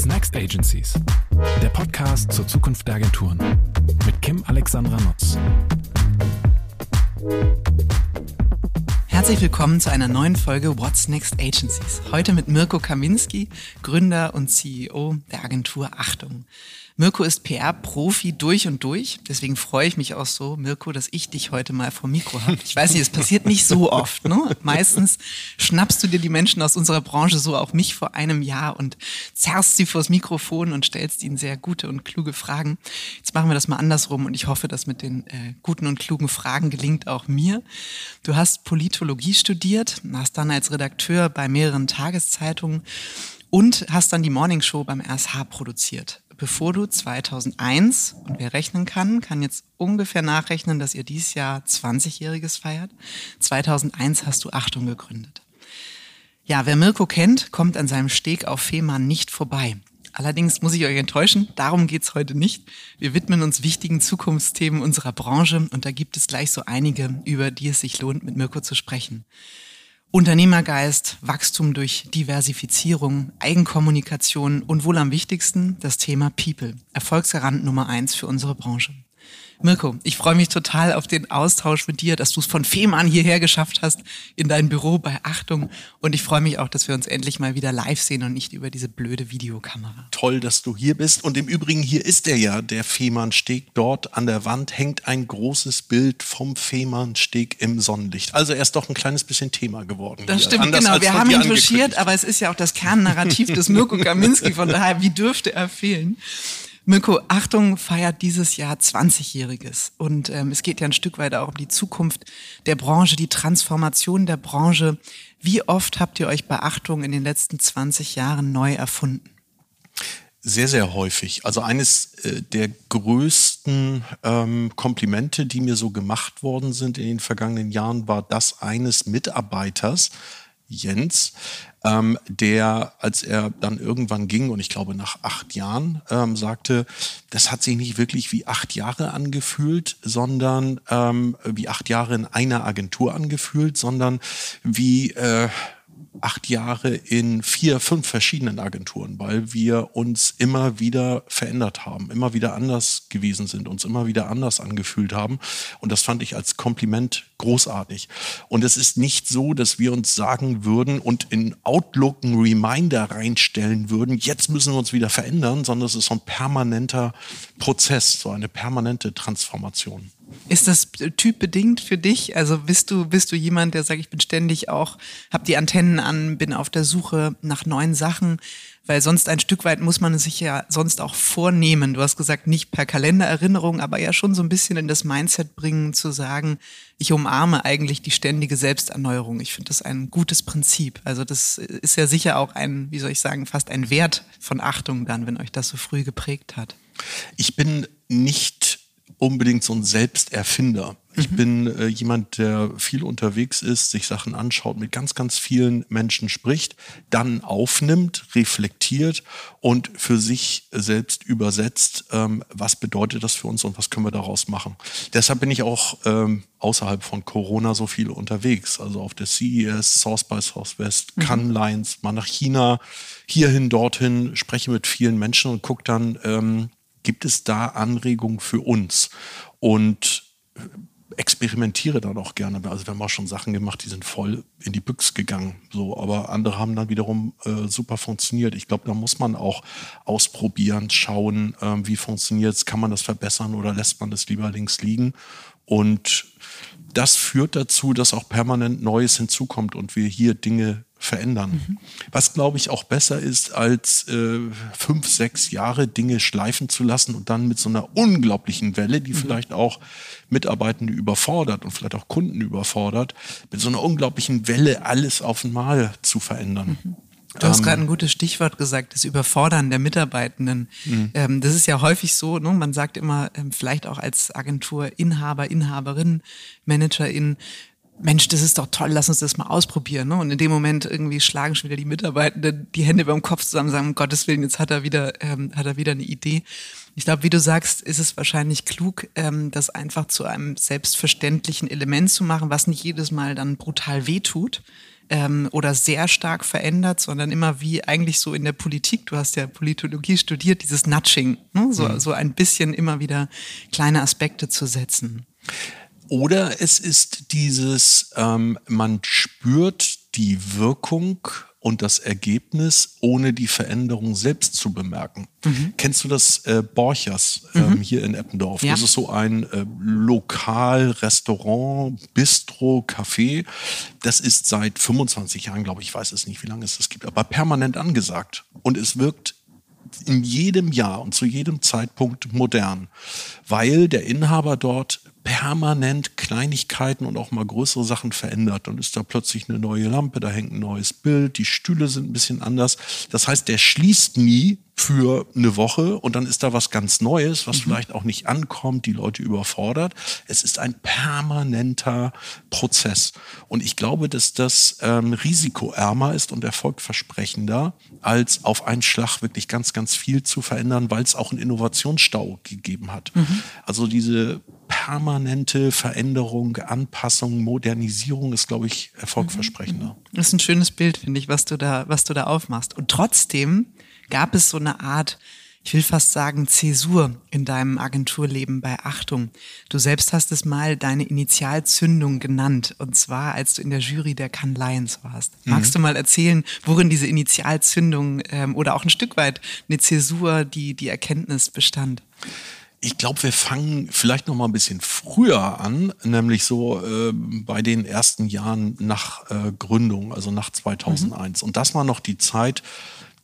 What's Next Agencies? Der Podcast zur Zukunft der Agenturen mit Kim Alexandra Nutz. Herzlich willkommen zu einer neuen Folge What's Next Agencies. Heute mit Mirko Kaminski, Gründer und CEO der Agentur Achtung. Mirko ist PR-Profi durch und durch. Deswegen freue ich mich auch so, Mirko, dass ich dich heute mal vor Mikro habe. Ich weiß nicht, es passiert nicht so oft. Ne? Meistens schnappst du dir die Menschen aus unserer Branche, so auch mich vor einem Jahr und zerrst sie vors Mikrofon und stellst ihnen sehr gute und kluge Fragen. Jetzt machen wir das mal andersrum und ich hoffe, dass mit den äh, guten und klugen Fragen gelingt auch mir. Du hast Politologie studiert, hast dann als Redakteur bei mehreren Tageszeitungen und hast dann die Morning Show beim RSH produziert bevor du 2001, und wer rechnen kann, kann jetzt ungefähr nachrechnen, dass ihr dieses Jahr 20-Jähriges feiert. 2001 hast du Achtung gegründet. Ja, wer Mirko kennt, kommt an seinem Steg auf Fehmarn nicht vorbei. Allerdings muss ich euch enttäuschen, darum geht's heute nicht. Wir widmen uns wichtigen Zukunftsthemen unserer Branche und da gibt es gleich so einige, über die es sich lohnt, mit Mirko zu sprechen. Unternehmergeist, Wachstum durch Diversifizierung, Eigenkommunikation und wohl am wichtigsten das Thema People, Erfolgsgarant Nummer eins für unsere Branche. Mirko, ich freue mich total auf den Austausch mit dir, dass du es von Fehmarn hierher geschafft hast in dein Büro bei Achtung. Und ich freue mich auch, dass wir uns endlich mal wieder live sehen und nicht über diese blöde Videokamera. Toll, dass du hier bist. Und im Übrigen, hier ist er ja, der Fehmarnsteg. Dort an der Wand hängt ein großes Bild vom Fehmarnsteg im Sonnenlicht. Also er ist doch ein kleines bisschen Thema geworden. Das hier. stimmt, Anders genau. Wir haben ihn touchiert, aber es ist ja auch das Kernnarrativ des Mirko Kaminski. Von daher, wie dürfte er fehlen? Mirko, Achtung feiert dieses Jahr 20-Jähriges. Und ähm, es geht ja ein Stück weit auch um die Zukunft der Branche, die Transformation der Branche. Wie oft habt ihr euch bei Achtung in den letzten 20 Jahren neu erfunden? Sehr, sehr häufig. Also eines äh, der größten ähm, Komplimente, die mir so gemacht worden sind in den vergangenen Jahren, war das eines Mitarbeiters, Jens, ähm, der, als er dann irgendwann ging, und ich glaube nach acht Jahren, ähm, sagte, das hat sich nicht wirklich wie acht Jahre angefühlt, sondern ähm, wie acht Jahre in einer Agentur angefühlt, sondern wie äh, acht Jahre in vier, fünf verschiedenen Agenturen, weil wir uns immer wieder verändert haben, immer wieder anders gewesen sind, uns immer wieder anders angefühlt haben. Und das fand ich als Kompliment großartig. Und es ist nicht so, dass wir uns sagen würden und in Outlook einen Reminder reinstellen würden, jetzt müssen wir uns wieder verändern, sondern es ist so ein permanenter Prozess, so eine permanente Transformation. Ist das typbedingt für dich? Also bist du, bist du jemand, der sagt, ich bin ständig auch, hab die Antennen an, bin auf der Suche nach neuen Sachen? Weil sonst ein Stück weit muss man es sich ja sonst auch vornehmen. Du hast gesagt, nicht per Kalendererinnerung, aber ja schon so ein bisschen in das Mindset bringen, zu sagen, ich umarme eigentlich die ständige Selbsterneuerung. Ich finde das ein gutes Prinzip. Also das ist ja sicher auch ein, wie soll ich sagen, fast ein Wert von Achtung dann, wenn euch das so früh geprägt hat. Ich bin nicht unbedingt so ein Selbsterfinder. Ich mhm. bin äh, jemand, der viel unterwegs ist, sich Sachen anschaut, mit ganz, ganz vielen Menschen spricht, dann aufnimmt, reflektiert und für sich selbst übersetzt, ähm, was bedeutet das für uns und was können wir daraus machen. Deshalb bin ich auch ähm, außerhalb von Corona so viel unterwegs. Also auf der CES, South by Southwest, mhm. Cannes Lines, mal nach China, hierhin, dorthin, spreche mit vielen Menschen und gucke dann, ähm, gibt es da Anregungen für uns? Und experimentiere dann auch gerne. Also wir haben auch schon Sachen gemacht, die sind voll in die Büchs gegangen. So, aber andere haben dann wiederum äh, super funktioniert. Ich glaube, da muss man auch ausprobieren, schauen, ähm, wie funktioniert es, kann man das verbessern oder lässt man das lieber links liegen. Und das führt dazu, dass auch permanent Neues hinzukommt und wir hier Dinge verändern. Mhm. Was, glaube ich, auch besser ist, als äh, fünf, sechs Jahre Dinge schleifen zu lassen und dann mit so einer unglaublichen Welle, die mhm. vielleicht auch Mitarbeitende überfordert und vielleicht auch Kunden überfordert, mit so einer unglaublichen Welle alles auf einmal zu verändern. Mhm. Du hast ähm, gerade ein gutes Stichwort gesagt, das Überfordern der Mitarbeitenden. Mhm. Ähm, das ist ja häufig so, ne? man sagt immer, ähm, vielleicht auch als Agenturinhaber, Inhaberin, Managerin, Mensch, das ist doch toll, lass uns das mal ausprobieren. Ne? Und in dem Moment irgendwie schlagen schon wieder die Mitarbeitenden die Hände beim Kopf zusammen und sagen, um Gottes Willen, jetzt hat er wieder, ähm, hat er wieder eine Idee. Ich glaube, wie du sagst, ist es wahrscheinlich klug, ähm, das einfach zu einem selbstverständlichen Element zu machen, was nicht jedes Mal dann brutal wehtut, ähm, oder sehr stark verändert, sondern immer wie eigentlich so in der Politik, du hast ja Politologie studiert, dieses Nudging, ne? so, mhm. so ein bisschen immer wieder kleine Aspekte zu setzen. Oder es ist dieses, ähm, man spürt die Wirkung und das Ergebnis, ohne die Veränderung selbst zu bemerken. Mhm. Kennst du das äh, Borchers ähm, mhm. hier in Eppendorf? Ja. Das ist so ein äh, Lokal, Restaurant, Bistro, Café. Das ist seit 25 Jahren, glaube ich, ich weiß es nicht, wie lange es das gibt, aber permanent angesagt. Und es wirkt in jedem Jahr und zu jedem Zeitpunkt modern, weil der Inhaber dort permanent Kleinigkeiten und auch mal größere Sachen verändert. Dann ist da plötzlich eine neue Lampe, da hängt ein neues Bild, die Stühle sind ein bisschen anders. Das heißt, der schließt nie für eine Woche und dann ist da was ganz Neues, was mhm. vielleicht auch nicht ankommt, die Leute überfordert. Es ist ein permanenter Prozess. Und ich glaube, dass das ähm, risikoärmer ist und erfolgversprechender, als auf einen Schlag wirklich ganz, ganz viel zu verändern, weil es auch einen Innovationsstau gegeben hat. Mhm. Also diese permanente Veränderung, Anpassung, Modernisierung ist, glaube ich, erfolgversprechender. Das ist ein schönes Bild, finde ich, was du da, was du da aufmachst. Und trotzdem gab es so eine Art, ich will fast sagen, Zäsur in deinem Agenturleben bei Achtung. Du selbst hast es mal deine Initialzündung genannt, und zwar als du in der Jury der Cannes Lions warst. Mhm. Magst du mal erzählen, worin diese Initialzündung ähm, oder auch ein Stück weit eine Zäsur, die die Erkenntnis bestand? Ich glaube, wir fangen vielleicht noch mal ein bisschen früher an, nämlich so äh, bei den ersten Jahren nach äh, Gründung, also nach 2001. Mhm. Und das war noch die Zeit,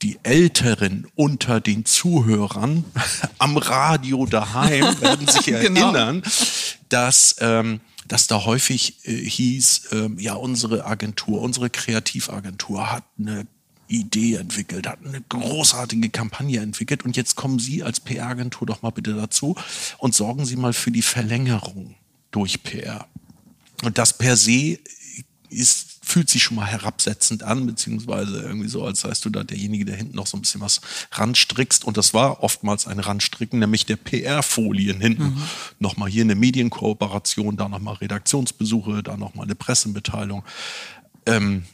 die Älteren unter den Zuhörern am Radio daheim werden sich genau. erinnern, genau. dass, ähm, dass da häufig äh, hieß, äh, ja, unsere Agentur, unsere Kreativagentur hat eine Idee entwickelt, hat eine großartige Kampagne entwickelt und jetzt kommen Sie als PR-Agentur doch mal bitte dazu und sorgen Sie mal für die Verlängerung durch PR. Und das per se ist fühlt sich schon mal herabsetzend an, beziehungsweise irgendwie so, als seist du da derjenige, der hinten noch so ein bisschen was ranstrickst. Und das war oftmals ein Ranstricken, nämlich der PR-Folien hinten. Mhm. Nochmal hier eine Medienkooperation, da nochmal Redaktionsbesuche, da nochmal eine Pressemitteilung. Ähm,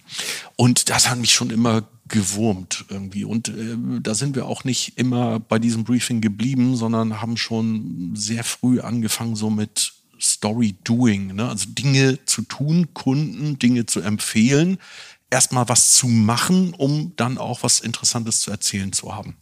und das hat mich schon immer gewurmt irgendwie. Und äh, da sind wir auch nicht immer bei diesem Briefing geblieben, sondern haben schon sehr früh angefangen, so mit Story Doing, ne? also Dinge zu tun, Kunden Dinge zu empfehlen, erstmal was zu machen, um dann auch was Interessantes zu erzählen zu haben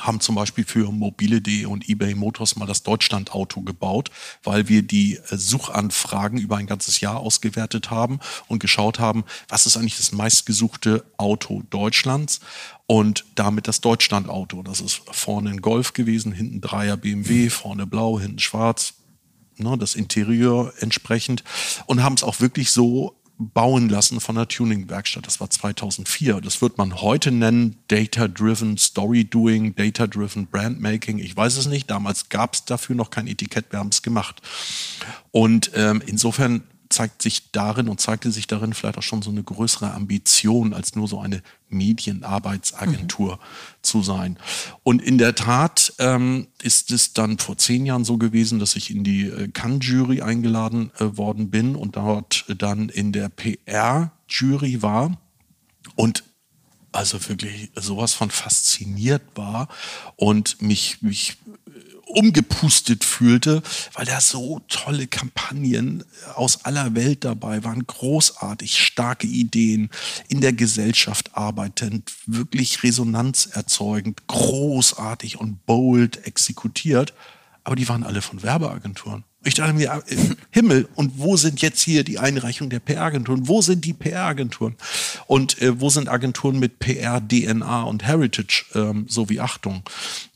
haben zum Beispiel für mobile.de und eBay Motors mal das Deutschland-Auto gebaut, weil wir die äh, Suchanfragen über ein ganzes Jahr ausgewertet haben und geschaut haben, was ist eigentlich das meistgesuchte Auto Deutschlands und damit das Deutschland-Auto. Das ist vorne ein Golf gewesen, hinten Dreier BMW, vorne blau, hinten schwarz, ne, das Interieur entsprechend und haben es auch wirklich so bauen lassen von der Tuning-Werkstatt. Das war 2004. Das wird man heute nennen Data-Driven Story Doing, Data-Driven Brand Making. Ich weiß es nicht. Damals gab es dafür noch kein Etikett. Wir haben es gemacht. Und ähm, insofern zeigt sich darin und zeigte sich darin vielleicht auch schon so eine größere Ambition, als nur so eine Medienarbeitsagentur mhm. zu sein. Und in der Tat ähm, ist es dann vor zehn Jahren so gewesen, dass ich in die äh, Cannes-Jury eingeladen äh, worden bin und dort dann in der PR-Jury war. Und also wirklich sowas von fasziniert war und mich, mich umgepustet fühlte, weil da so tolle Kampagnen aus aller Welt dabei waren, großartig, starke Ideen, in der Gesellschaft arbeitend, wirklich Resonanz erzeugend, großartig und bold exekutiert, aber die waren alle von Werbeagenturen. Ich dachte mir, äh, Himmel, und wo sind jetzt hier die Einreichung der PR-Agenturen? Wo sind die PR-Agenturen? Und äh, wo sind Agenturen mit PR, DNA und Heritage, ähm, so wie Achtung?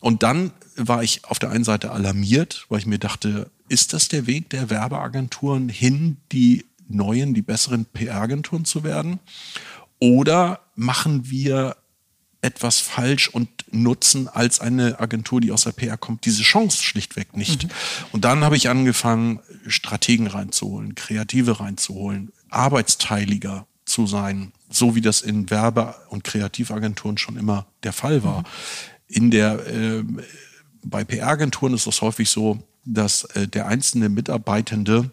Und dann war ich auf der einen Seite alarmiert, weil ich mir dachte, ist das der Weg der Werbeagenturen hin, die neuen, die besseren PR-Agenturen zu werden? Oder machen wir etwas falsch und nutzen als eine Agentur, die aus der PR kommt, diese Chance schlichtweg nicht. Mhm. Und dann habe ich angefangen, Strategen reinzuholen, Kreative reinzuholen, arbeitsteiliger zu sein, so wie das in Werbe- und Kreativagenturen schon immer der Fall war. Mhm. In der, äh, bei PR-Agenturen ist das häufig so, dass äh, der einzelne Mitarbeitende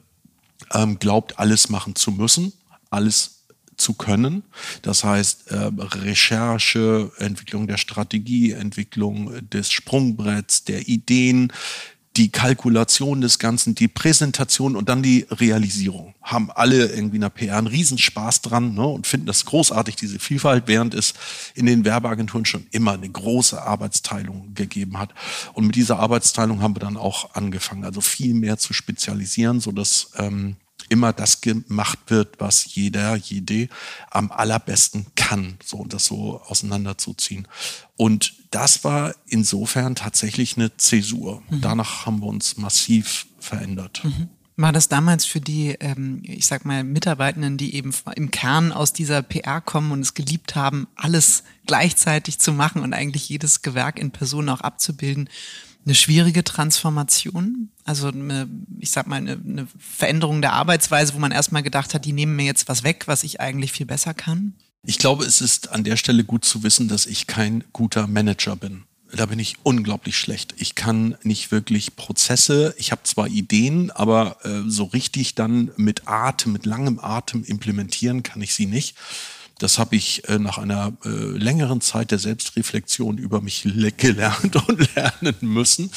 ähm, glaubt, alles machen zu müssen, alles zu können. Das heißt, äh, Recherche, Entwicklung der Strategie, Entwicklung des Sprungbretts, der Ideen, die Kalkulation des Ganzen, die Präsentation und dann die Realisierung. Haben alle irgendwie in der PR einen Riesenspaß dran ne, und finden das großartig, diese Vielfalt, während es in den Werbeagenturen schon immer eine große Arbeitsteilung gegeben hat. Und mit dieser Arbeitsteilung haben wir dann auch angefangen, also viel mehr zu spezialisieren, so dass ähm, immer das gemacht wird, was jeder, jede am allerbesten kann, so und das so auseinanderzuziehen. Und das war insofern tatsächlich eine Zäsur. Mhm. Danach haben wir uns massiv verändert. Mhm. War das damals für die, ähm, ich sag mal, Mitarbeitenden, die eben im Kern aus dieser PR kommen und es geliebt haben, alles gleichzeitig zu machen und eigentlich jedes Gewerk in Person auch abzubilden, eine schwierige Transformation? Also eine, ich sag mal, eine, eine Veränderung der Arbeitsweise, wo man erstmal gedacht hat, die nehmen mir jetzt was weg, was ich eigentlich viel besser kann? Ich glaube, es ist an der Stelle gut zu wissen, dass ich kein guter Manager bin. Da bin ich unglaublich schlecht. Ich kann nicht wirklich Prozesse. Ich habe zwar Ideen, aber äh, so richtig dann mit Atem, mit langem Atem implementieren kann ich sie nicht. Das habe ich äh, nach einer äh, längeren Zeit der Selbstreflexion über mich gelernt und lernen müssen,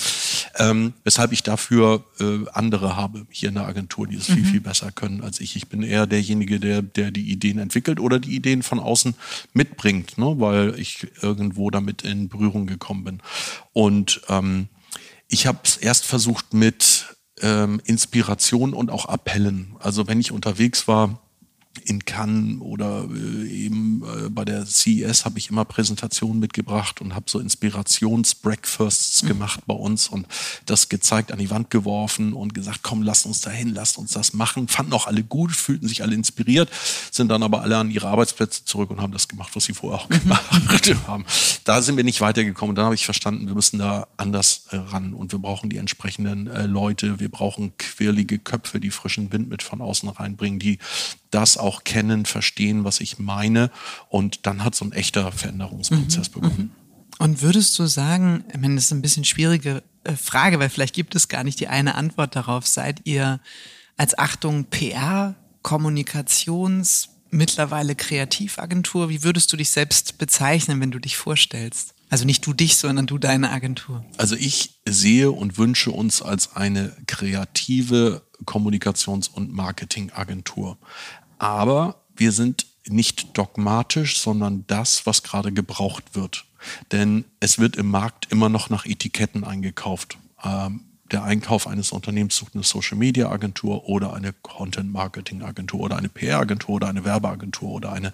ähm, weshalb ich dafür äh, andere habe hier in der Agentur, die es mhm. viel, viel besser können als ich. Ich bin eher derjenige, der, der die Ideen entwickelt oder die Ideen von außen mitbringt, ne, weil ich irgendwo damit in Berührung gekommen bin. Und ähm, ich habe es erst versucht mit ähm, Inspiration und auch Appellen. Also wenn ich unterwegs war, in Cannes oder äh, eben äh, bei der CES habe ich immer Präsentationen mitgebracht und habe so Inspirationsbreakfasts mhm. gemacht bei uns und das gezeigt, an die Wand geworfen und gesagt, komm, lasst uns dahin, lasst uns das machen. Fanden auch alle gut, fühlten sich alle inspiriert, sind dann aber alle an ihre Arbeitsplätze zurück und haben das gemacht, was sie vorher auch mhm. gemacht haben. Da sind wir nicht weitergekommen. Dann habe ich verstanden, wir müssen da anders äh, ran und wir brauchen die entsprechenden Leute, wir brauchen quirlige Köpfe, die frischen Wind mit von außen reinbringen, die das auch kennen, verstehen, was ich meine. Und dann hat so ein echter Veränderungsprozess mhm. begonnen. Mhm. Und würdest du sagen, ich meine, das ist ein bisschen schwierige äh, Frage, weil vielleicht gibt es gar nicht die eine Antwort darauf. Seid ihr als Achtung PR, Kommunikations, mittlerweile Kreativagentur? Wie würdest du dich selbst bezeichnen, wenn du dich vorstellst? Also nicht du dich, sondern du deine Agentur. Also ich sehe und wünsche uns als eine kreative Kommunikations- und Marketingagentur. Aber wir sind nicht dogmatisch, sondern das, was gerade gebraucht wird. Denn es wird im Markt immer noch nach Etiketten eingekauft. Ähm, der Einkauf eines Unternehmens sucht eine Social Media Agentur oder eine Content Marketing Agentur oder eine PR Agentur oder eine Werbeagentur oder eine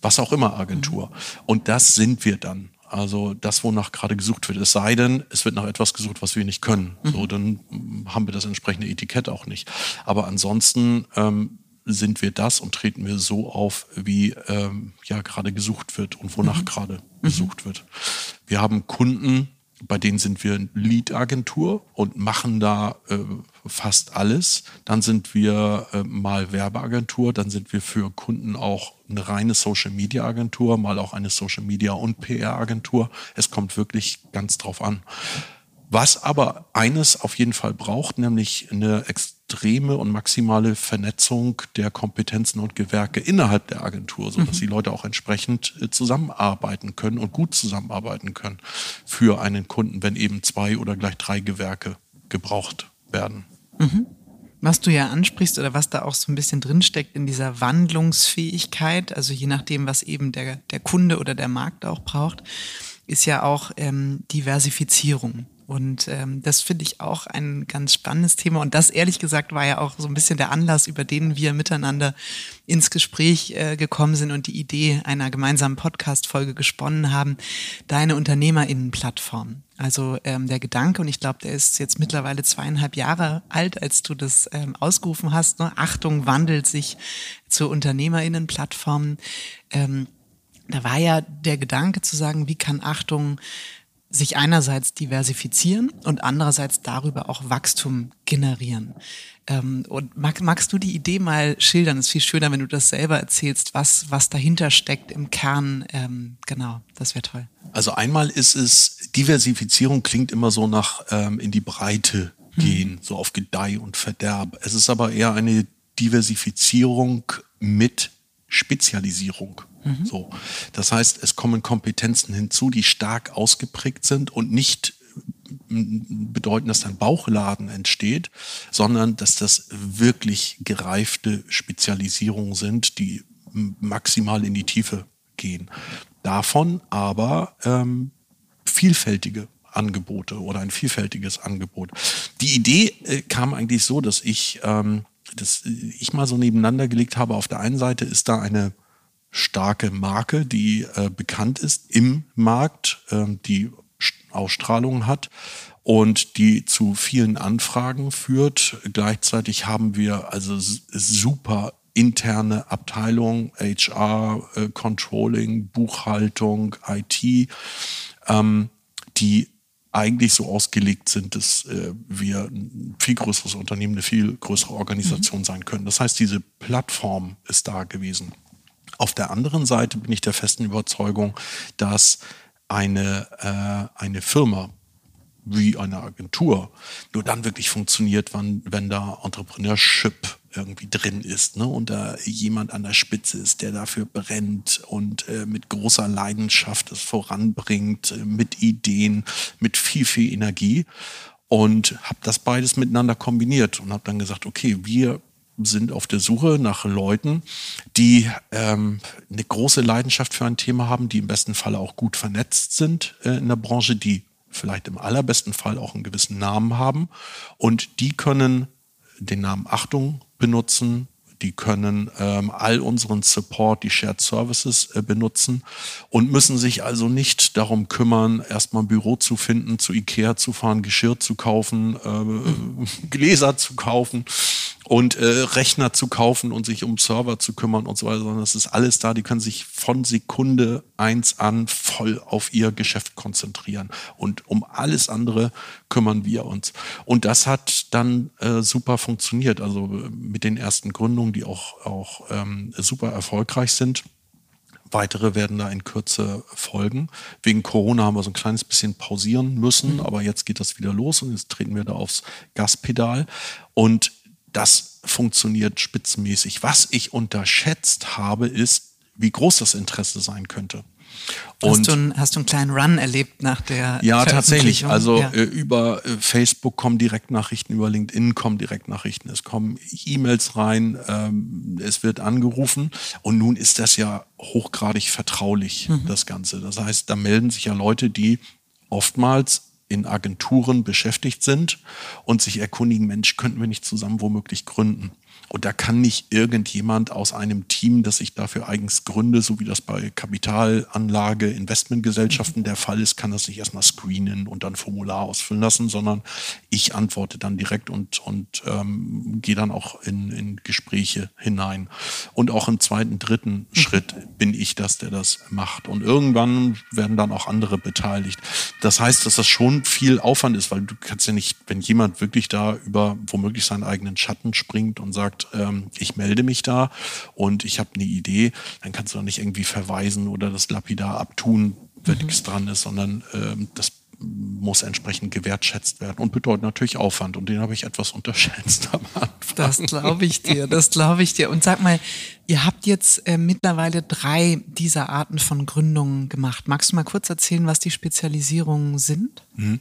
was auch immer Agentur. Und das sind wir dann. Also das, wonach gerade gesucht wird. Es sei denn, es wird nach etwas gesucht, was wir nicht können. Mhm. So, dann haben wir das entsprechende Etikett auch nicht. Aber ansonsten ähm, sind wir das und treten wir so auf, wie ähm, ja gerade gesucht wird und wonach mhm. gerade mhm. gesucht wird. Wir haben Kunden, bei denen sind wir Lead-Agentur und machen da äh, fast alles. Dann sind wir äh, mal Werbeagentur, dann sind wir für Kunden auch eine reine Social-Media-Agentur, mal auch eine Social-Media- und PR-Agentur. Es kommt wirklich ganz drauf an. Was aber eines auf jeden Fall braucht, nämlich eine extreme und maximale Vernetzung der Kompetenzen und Gewerke innerhalb der Agentur, so dass mhm. die Leute auch entsprechend äh, zusammenarbeiten können und gut zusammenarbeiten können für einen Kunden, wenn eben zwei oder gleich drei Gewerke gebraucht werden. Mhm. Was du ja ansprichst oder was da auch so ein bisschen drinsteckt in dieser Wandlungsfähigkeit, also je nachdem, was eben der, der Kunde oder der Markt auch braucht, ist ja auch ähm, Diversifizierung. Und ähm, das finde ich auch ein ganz spannendes Thema. Und das, ehrlich gesagt, war ja auch so ein bisschen der Anlass, über den wir miteinander ins Gespräch äh, gekommen sind und die Idee einer gemeinsamen Podcast-Folge gesponnen haben. Deine UnternehmerInnen-Plattform. Also ähm, der Gedanke, und ich glaube, der ist jetzt mittlerweile zweieinhalb Jahre alt, als du das ähm, ausgerufen hast. Ne? Achtung wandelt sich zur UnternehmerInnen-Plattform. Ähm, da war ja der Gedanke zu sagen, wie kann Achtung sich einerseits diversifizieren und andererseits darüber auch Wachstum generieren. Ähm, und mag, magst du die Idee mal schildern? Es ist viel schöner, wenn du das selber erzählst, was, was dahinter steckt im Kern. Ähm, genau, das wäre toll. Also einmal ist es, Diversifizierung klingt immer so nach ähm, in die Breite gehen, hm. so auf Gedeih und Verderb. Es ist aber eher eine Diversifizierung mit Spezialisierung. So. Das heißt, es kommen Kompetenzen hinzu, die stark ausgeprägt sind und nicht bedeuten, dass ein Bauchladen entsteht, sondern dass das wirklich gereifte Spezialisierungen sind, die maximal in die Tiefe gehen. Davon aber ähm, vielfältige Angebote oder ein vielfältiges Angebot. Die Idee äh, kam eigentlich so, dass ich ähm, das ich mal so nebeneinander gelegt habe. Auf der einen Seite ist da eine starke Marke, die äh, bekannt ist im Markt, äh, die Ausstrahlung hat und die zu vielen Anfragen führt. Gleichzeitig haben wir also super interne Abteilungen, HR, äh, Controlling, Buchhaltung, IT, ähm, die eigentlich so ausgelegt sind, dass äh, wir ein viel größeres Unternehmen, eine viel größere Organisation mhm. sein können. Das heißt, diese Plattform ist da gewesen. Auf der anderen Seite bin ich der festen Überzeugung, dass eine, äh, eine Firma wie eine Agentur nur dann wirklich funktioniert, wenn, wenn da Entrepreneurship irgendwie drin ist ne? und da jemand an der Spitze ist, der dafür brennt und äh, mit großer Leidenschaft es voranbringt, äh, mit Ideen, mit viel, viel Energie und habe das beides miteinander kombiniert und habe dann gesagt, okay, wir sind auf der Suche nach Leuten, die ähm, eine große Leidenschaft für ein Thema haben, die im besten Fall auch gut vernetzt sind äh, in der Branche, die vielleicht im allerbesten Fall auch einen gewissen Namen haben. Und die können den Namen Achtung benutzen, die können ähm, all unseren Support, die Shared Services äh, benutzen und müssen sich also nicht darum kümmern, erstmal ein Büro zu finden, zu Ikea zu fahren, Geschirr zu kaufen, äh, Gläser zu kaufen und äh, Rechner zu kaufen und sich um Server zu kümmern und so weiter, sondern es ist alles da. Die können sich von Sekunde eins an voll auf ihr Geschäft konzentrieren. Und um alles andere kümmern wir uns. Und das hat dann äh, super funktioniert. Also mit den ersten Gründungen, die auch, auch ähm, super erfolgreich sind. Weitere werden da in Kürze folgen. Wegen Corona haben wir so ein kleines bisschen pausieren müssen, mhm. aber jetzt geht das wieder los und jetzt treten wir da aufs Gaspedal. Und das funktioniert spitzenmäßig. Was ich unterschätzt habe, ist, wie groß das Interesse sein könnte. Und hast, du einen, hast du einen kleinen Run erlebt nach der Ja, tatsächlich. Also ja. Äh, über äh, Facebook kommen Direktnachrichten, über LinkedIn kommen Direktnachrichten, es kommen E-Mails rein, ähm, es wird angerufen und nun ist das ja hochgradig vertraulich, mhm. das Ganze. Das heißt, da melden sich ja Leute, die oftmals in Agenturen beschäftigt sind und sich erkundigen, Mensch, könnten wir nicht zusammen womöglich gründen? Und da kann nicht irgendjemand aus einem Team, das ich dafür eigens gründe, so wie das bei Kapitalanlage, Investmentgesellschaften der Fall ist, kann das nicht erstmal screenen und dann Formular ausfüllen lassen, sondern ich antworte dann direkt und, und ähm, gehe dann auch in, in Gespräche hinein. Und auch im zweiten, dritten mhm. Schritt bin ich das, der das macht. Und irgendwann werden dann auch andere beteiligt. Das heißt, dass das schon viel Aufwand ist, weil du kannst ja nicht, wenn jemand wirklich da über womöglich seinen eigenen Schatten springt und sagt, sagt, ähm, ich melde mich da und ich habe eine Idee, dann kannst du doch nicht irgendwie verweisen oder das lapidar abtun, wenn mhm. nichts dran ist, sondern ähm, das muss entsprechend gewertschätzt werden und bedeutet natürlich Aufwand und den habe ich etwas unterschätzt am Anfang. Das glaube ich dir, das glaube ich dir. Und sag mal, ihr habt jetzt äh, mittlerweile drei dieser Arten von Gründungen gemacht. Magst du mal kurz erzählen, was die Spezialisierungen sind? Mhm.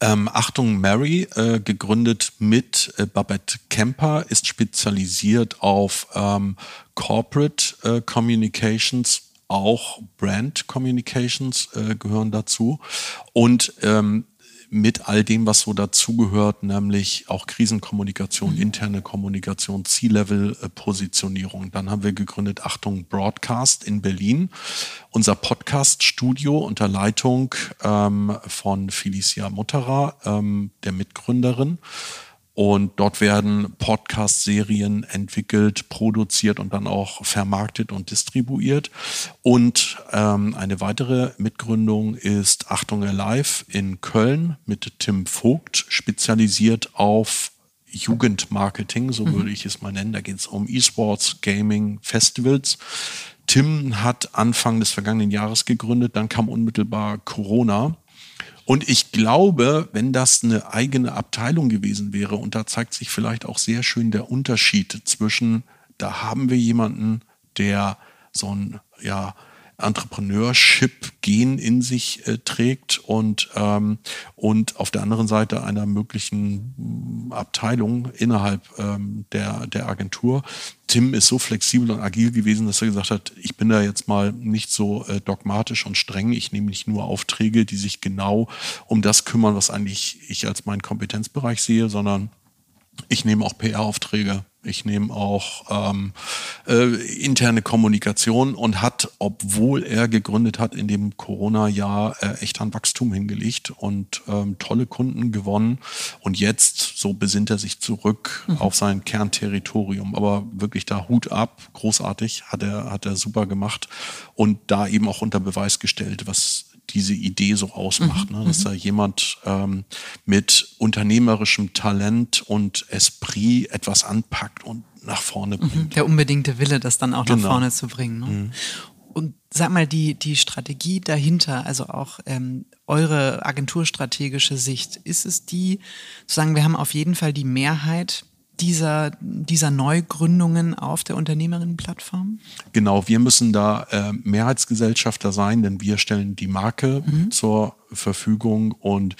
Ähm, Achtung, Mary, äh, gegründet mit äh, Babette Kemper, ist spezialisiert auf ähm, Corporate äh, Communications auch Brand Communications äh, gehören dazu und ähm, mit all dem, was so dazugehört, nämlich auch Krisenkommunikation, mhm. interne Kommunikation, C-Level-Positionierung. Dann haben wir gegründet Achtung Broadcast in Berlin, unser Podcast-Studio unter Leitung ähm, von Felicia Mutterer, ähm, der Mitgründerin. Und dort werden Podcast-Serien entwickelt, produziert und dann auch vermarktet und distribuiert. Und ähm, eine weitere Mitgründung ist Achtung Alive in Köln mit Tim Vogt, spezialisiert auf Jugendmarketing, so mhm. würde ich es mal nennen. Da geht es um E-Sports, Gaming, Festivals. Tim hat Anfang des vergangenen Jahres gegründet, dann kam unmittelbar Corona und ich glaube, wenn das eine eigene Abteilung gewesen wäre, und da zeigt sich vielleicht auch sehr schön der Unterschied zwischen, da haben wir jemanden, der so ein, ja, Entrepreneurship-Gen in sich äh, trägt und, ähm, und auf der anderen Seite einer möglichen mm, Abteilung innerhalb ähm, der, der Agentur. Tim ist so flexibel und agil gewesen, dass er gesagt hat, ich bin da jetzt mal nicht so äh, dogmatisch und streng. Ich nehme nicht nur Aufträge, die sich genau um das kümmern, was eigentlich ich als meinen Kompetenzbereich sehe, sondern ich nehme auch PR-Aufträge ich nehme auch ähm, äh, interne Kommunikation und hat, obwohl er gegründet hat, in dem Corona-Jahr äh, echt an Wachstum hingelegt und ähm, tolle Kunden gewonnen. Und jetzt, so besinnt er sich zurück mhm. auf sein Kernterritorium. Aber wirklich da Hut ab, großartig, hat er, hat er super gemacht und da eben auch unter Beweis gestellt, was diese Idee so ausmacht, mhm. ne? dass mhm. da jemand ähm, mit unternehmerischem Talent und Esprit etwas anpackt und nach vorne mhm. bringt. Der unbedingte Wille, das dann auch genau. nach vorne zu bringen. Ne? Mhm. Und sag mal, die, die Strategie dahinter, also auch ähm, eure agenturstrategische Sicht, ist es die, zu sagen, wir haben auf jeden Fall die Mehrheit dieser, dieser Neugründungen auf der Unternehmerinnenplattform? Genau, wir müssen da äh, Mehrheitsgesellschafter sein, denn wir stellen die Marke mhm. zur Verfügung und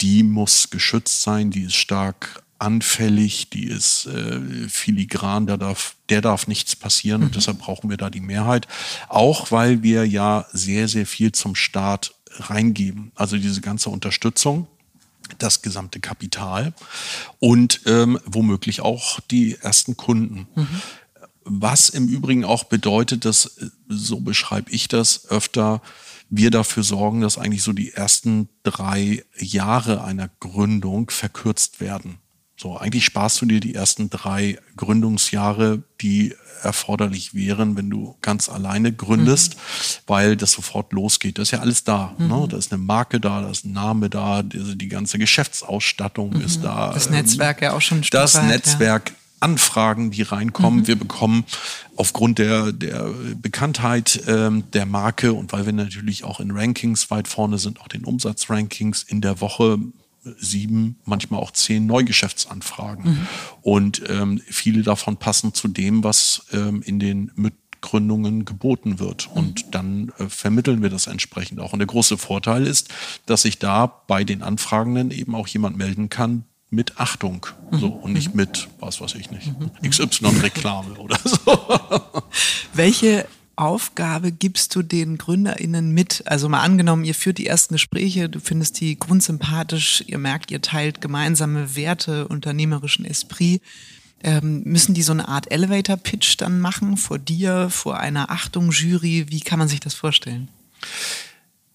die muss geschützt sein, die ist stark anfällig, die ist äh, filigran, da darf, der darf nichts passieren mhm. und deshalb brauchen wir da die Mehrheit. Auch weil wir ja sehr, sehr viel zum Staat reingeben. Also diese ganze Unterstützung das gesamte Kapital und ähm, womöglich auch die ersten Kunden. Mhm. Was im Übrigen auch bedeutet, dass, so beschreibe ich das öfter, wir dafür sorgen, dass eigentlich so die ersten drei Jahre einer Gründung verkürzt werden. So, eigentlich sparst du dir die ersten drei Gründungsjahre, die erforderlich wären, wenn du ganz alleine gründest, mhm. weil das sofort losgeht. Das ist ja alles da. Ne? Mhm. Ne? Da ist eine Marke da, da ist ein Name da, die, die ganze Geschäftsausstattung mhm. ist da. Das Netzwerk ja auch schon. Das weit, Netzwerk. Ja. Anfragen, die reinkommen. Mhm. Wir bekommen aufgrund der, der Bekanntheit ähm, der Marke und weil wir natürlich auch in Rankings weit vorne sind, auch den Umsatzrankings in der Woche sieben, manchmal auch zehn Neugeschäftsanfragen. Mhm. Und ähm, viele davon passen zu dem, was ähm, in den Mitgründungen geboten wird. Mhm. Und dann äh, vermitteln wir das entsprechend auch. Und der große Vorteil ist, dass sich da bei den Anfragenden eben auch jemand melden kann, mit Achtung so mhm. und nicht mit was weiß ich nicht mhm. XY Reklame oder so. Welche Aufgabe gibst du den GründerInnen mit? Also mal angenommen, ihr führt die ersten Gespräche, du findest die grundsympathisch, ihr merkt, ihr teilt gemeinsame Werte, unternehmerischen Esprit. Ähm, müssen die so eine Art Elevator-Pitch dann machen vor dir, vor einer Achtung-Jury? Wie kann man sich das vorstellen?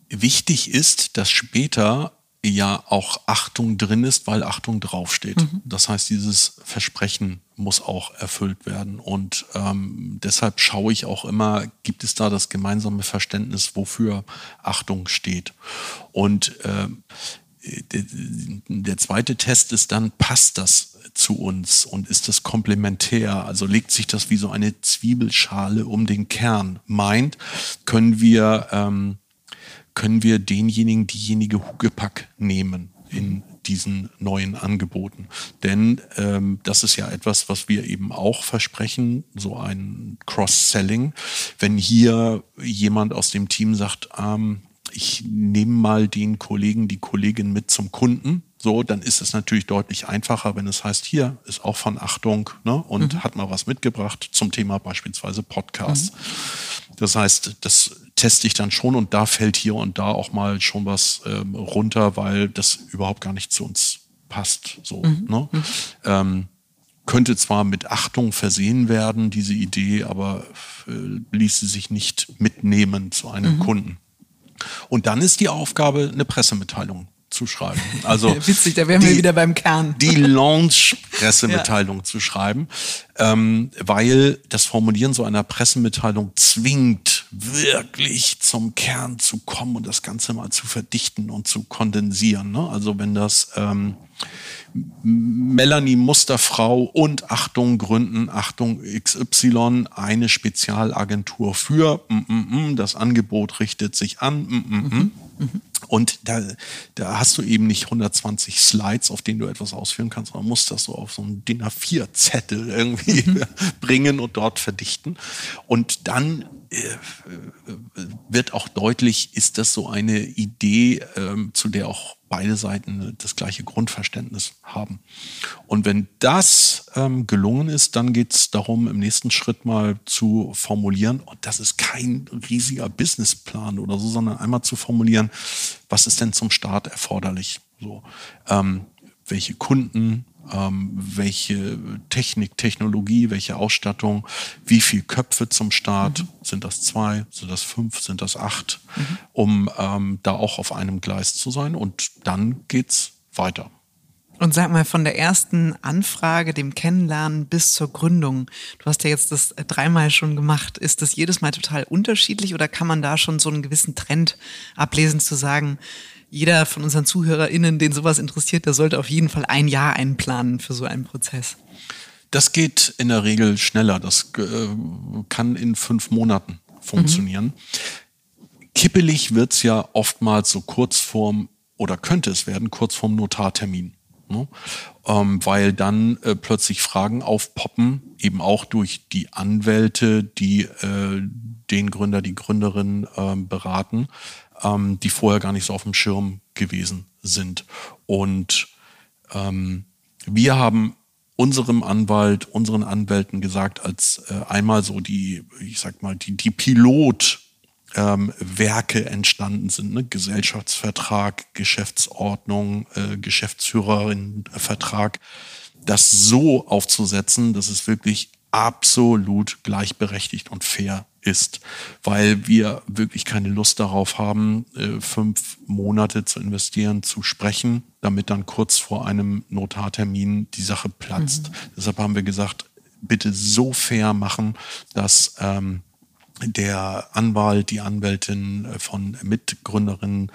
Wichtig ist, dass später ja auch Achtung drin ist, weil Achtung draufsteht. Mhm. Das heißt, dieses Versprechen muss auch erfüllt werden. Und ähm, deshalb schaue ich auch immer, gibt es da das gemeinsame Verständnis, wofür Achtung steht. Und äh, der zweite Test ist dann, passt das zu uns und ist das komplementär? Also legt sich das wie so eine Zwiebelschale um den Kern? Meint, können wir, ähm, können wir denjenigen, diejenige Hugepack nehmen in diesen neuen Angeboten. Denn ähm, das ist ja etwas, was wir eben auch versprechen, so ein Cross-Selling. Wenn hier jemand aus dem Team sagt, ähm, ich nehme mal den Kollegen, die Kollegin mit zum Kunden, so, dann ist es natürlich deutlich einfacher, wenn es heißt, hier ist auch von Achtung ne, und mhm. hat mal was mitgebracht zum Thema beispielsweise Podcast. Mhm. Das heißt, das teste ich dann schon und da fällt hier und da auch mal schon was ähm, runter, weil das überhaupt gar nicht zu uns passt. So, mhm. Ne? Mhm. Ähm, könnte zwar mit Achtung versehen werden, diese Idee, aber äh, ließe sich nicht mitnehmen zu einem mhm. Kunden. Und dann ist die Aufgabe, eine Pressemitteilung zu schreiben. Also witzig, da wären die, wir wieder beim Kern. Die Launch-Pressemitteilung ja. zu schreiben, ähm, weil das Formulieren so einer Pressemitteilung zwingt, wirklich zum Kern zu kommen und das Ganze mal zu verdichten und zu kondensieren. Ne? Also wenn das ähm, Melanie Musterfrau und Achtung gründen, Achtung XY, eine Spezialagentur für, mm, mm, mm, das Angebot richtet sich an, mm, mm, mm. Mhm. Und da, da hast du eben nicht 120 Slides, auf denen du etwas ausführen kannst, sondern musst das so auf so einen DIN A4-Zettel irgendwie mhm. bringen und dort verdichten. Und dann äh, wird auch deutlich, ist das so eine Idee, ähm, zu der auch beide Seiten das gleiche Grundverständnis haben. Und wenn das ähm, gelungen ist, dann geht es darum, im nächsten Schritt mal zu formulieren, und das ist kein riesiger Businessplan oder so, sondern einmal zu formulieren, was ist denn zum Start erforderlich? So, ähm, welche Kunden, ähm, welche Technik, Technologie, welche Ausstattung, wie viele Köpfe zum Start, mhm. sind das zwei, sind das fünf, sind das acht, mhm. um ähm, da auch auf einem Gleis zu sein und dann geht's weiter. Und sag mal, von der ersten Anfrage, dem Kennenlernen bis zur Gründung, du hast ja jetzt das dreimal schon gemacht, ist das jedes Mal total unterschiedlich oder kann man da schon so einen gewissen Trend ablesen, zu sagen, jeder von unseren ZuhörerInnen, den sowas interessiert, der sollte auf jeden Fall ein Jahr einplanen für so einen Prozess. Das geht in der Regel schneller. Das äh, kann in fünf Monaten funktionieren. Mhm. Kippelig wird's ja oftmals so kurz vorm, oder könnte es werden, kurz vorm Notartermin. Ne? Ähm, weil dann äh, plötzlich Fragen aufpoppen, eben auch durch die Anwälte, die äh, den Gründer, die Gründerin äh, beraten ähm, die vorher gar nicht so auf dem Schirm gewesen sind. Und ähm, wir haben unserem Anwalt, unseren Anwälten gesagt, als äh, einmal so die, ich sag mal, die, die Pilot ähm, Werke entstanden sind, ne? Gesellschaftsvertrag, Geschäftsordnung, äh, Geschäftsführerin-Vertrag, das so aufzusetzen, dass es wirklich absolut gleichberechtigt und fair ist, weil wir wirklich keine Lust darauf haben, äh, fünf Monate zu investieren, zu sprechen, damit dann kurz vor einem Notartermin die Sache platzt. Mhm. Deshalb haben wir gesagt, bitte so fair machen, dass ähm, der Anwalt, die Anwältin äh, von Mitgründerinnen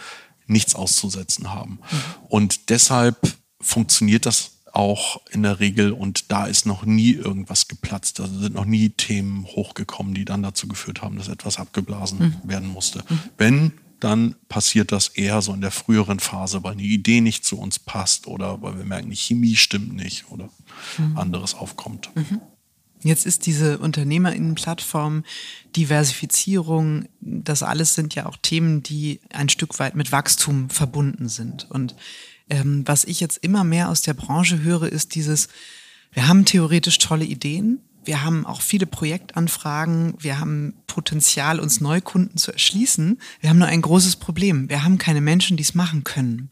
nichts auszusetzen haben. Mhm. Und deshalb funktioniert das auch in der Regel und da ist noch nie irgendwas geplatzt. Also sind noch nie Themen hochgekommen, die dann dazu geführt haben, dass etwas abgeblasen mhm. werden musste. Mhm. Wenn, dann passiert das eher so in der früheren Phase, weil eine Idee nicht zu uns passt oder weil wir merken, die Chemie stimmt nicht oder mhm. anderes aufkommt. Mhm. Jetzt ist diese Unternehmerinnenplattform, Diversifizierung, das alles sind ja auch Themen, die ein Stück weit mit Wachstum verbunden sind. Und ähm, was ich jetzt immer mehr aus der Branche höre, ist dieses, wir haben theoretisch tolle Ideen, wir haben auch viele Projektanfragen, wir haben Potenzial, uns Neukunden zu erschließen. Wir haben nur ein großes Problem. Wir haben keine Menschen, die es machen können.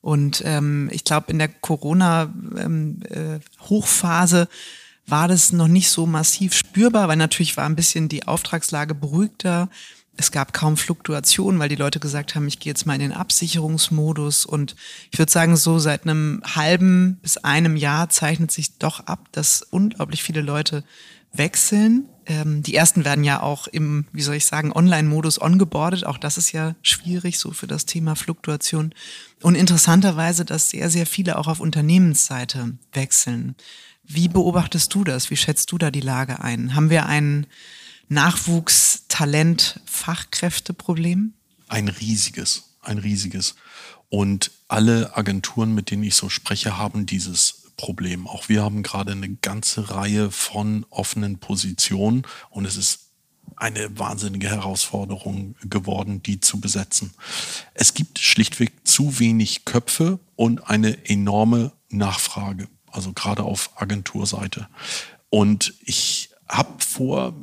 Und ähm, ich glaube, in der Corona-Hochphase ähm, äh, war das noch nicht so massiv spürbar, weil natürlich war ein bisschen die Auftragslage beruhigter es gab kaum Fluktuation, weil die Leute gesagt haben, ich gehe jetzt mal in den Absicherungsmodus. Und ich würde sagen, so seit einem halben bis einem Jahr zeichnet sich doch ab, dass unglaublich viele Leute wechseln. Ähm, die ersten werden ja auch im, wie soll ich sagen, Online-Modus ongeboardet. Auch das ist ja schwierig so für das Thema Fluktuation. Und interessanterweise, dass sehr, sehr viele auch auf Unternehmensseite wechseln. Wie beobachtest du das? Wie schätzt du da die Lage ein? Haben wir einen Nachwuchs, Talent, Fachkräfteproblem? Ein riesiges, ein riesiges. Und alle Agenturen, mit denen ich so spreche, haben dieses Problem. Auch wir haben gerade eine ganze Reihe von offenen Positionen und es ist eine wahnsinnige Herausforderung geworden, die zu besetzen. Es gibt schlichtweg zu wenig Köpfe und eine enorme Nachfrage, also gerade auf Agenturseite. Und ich habe vor,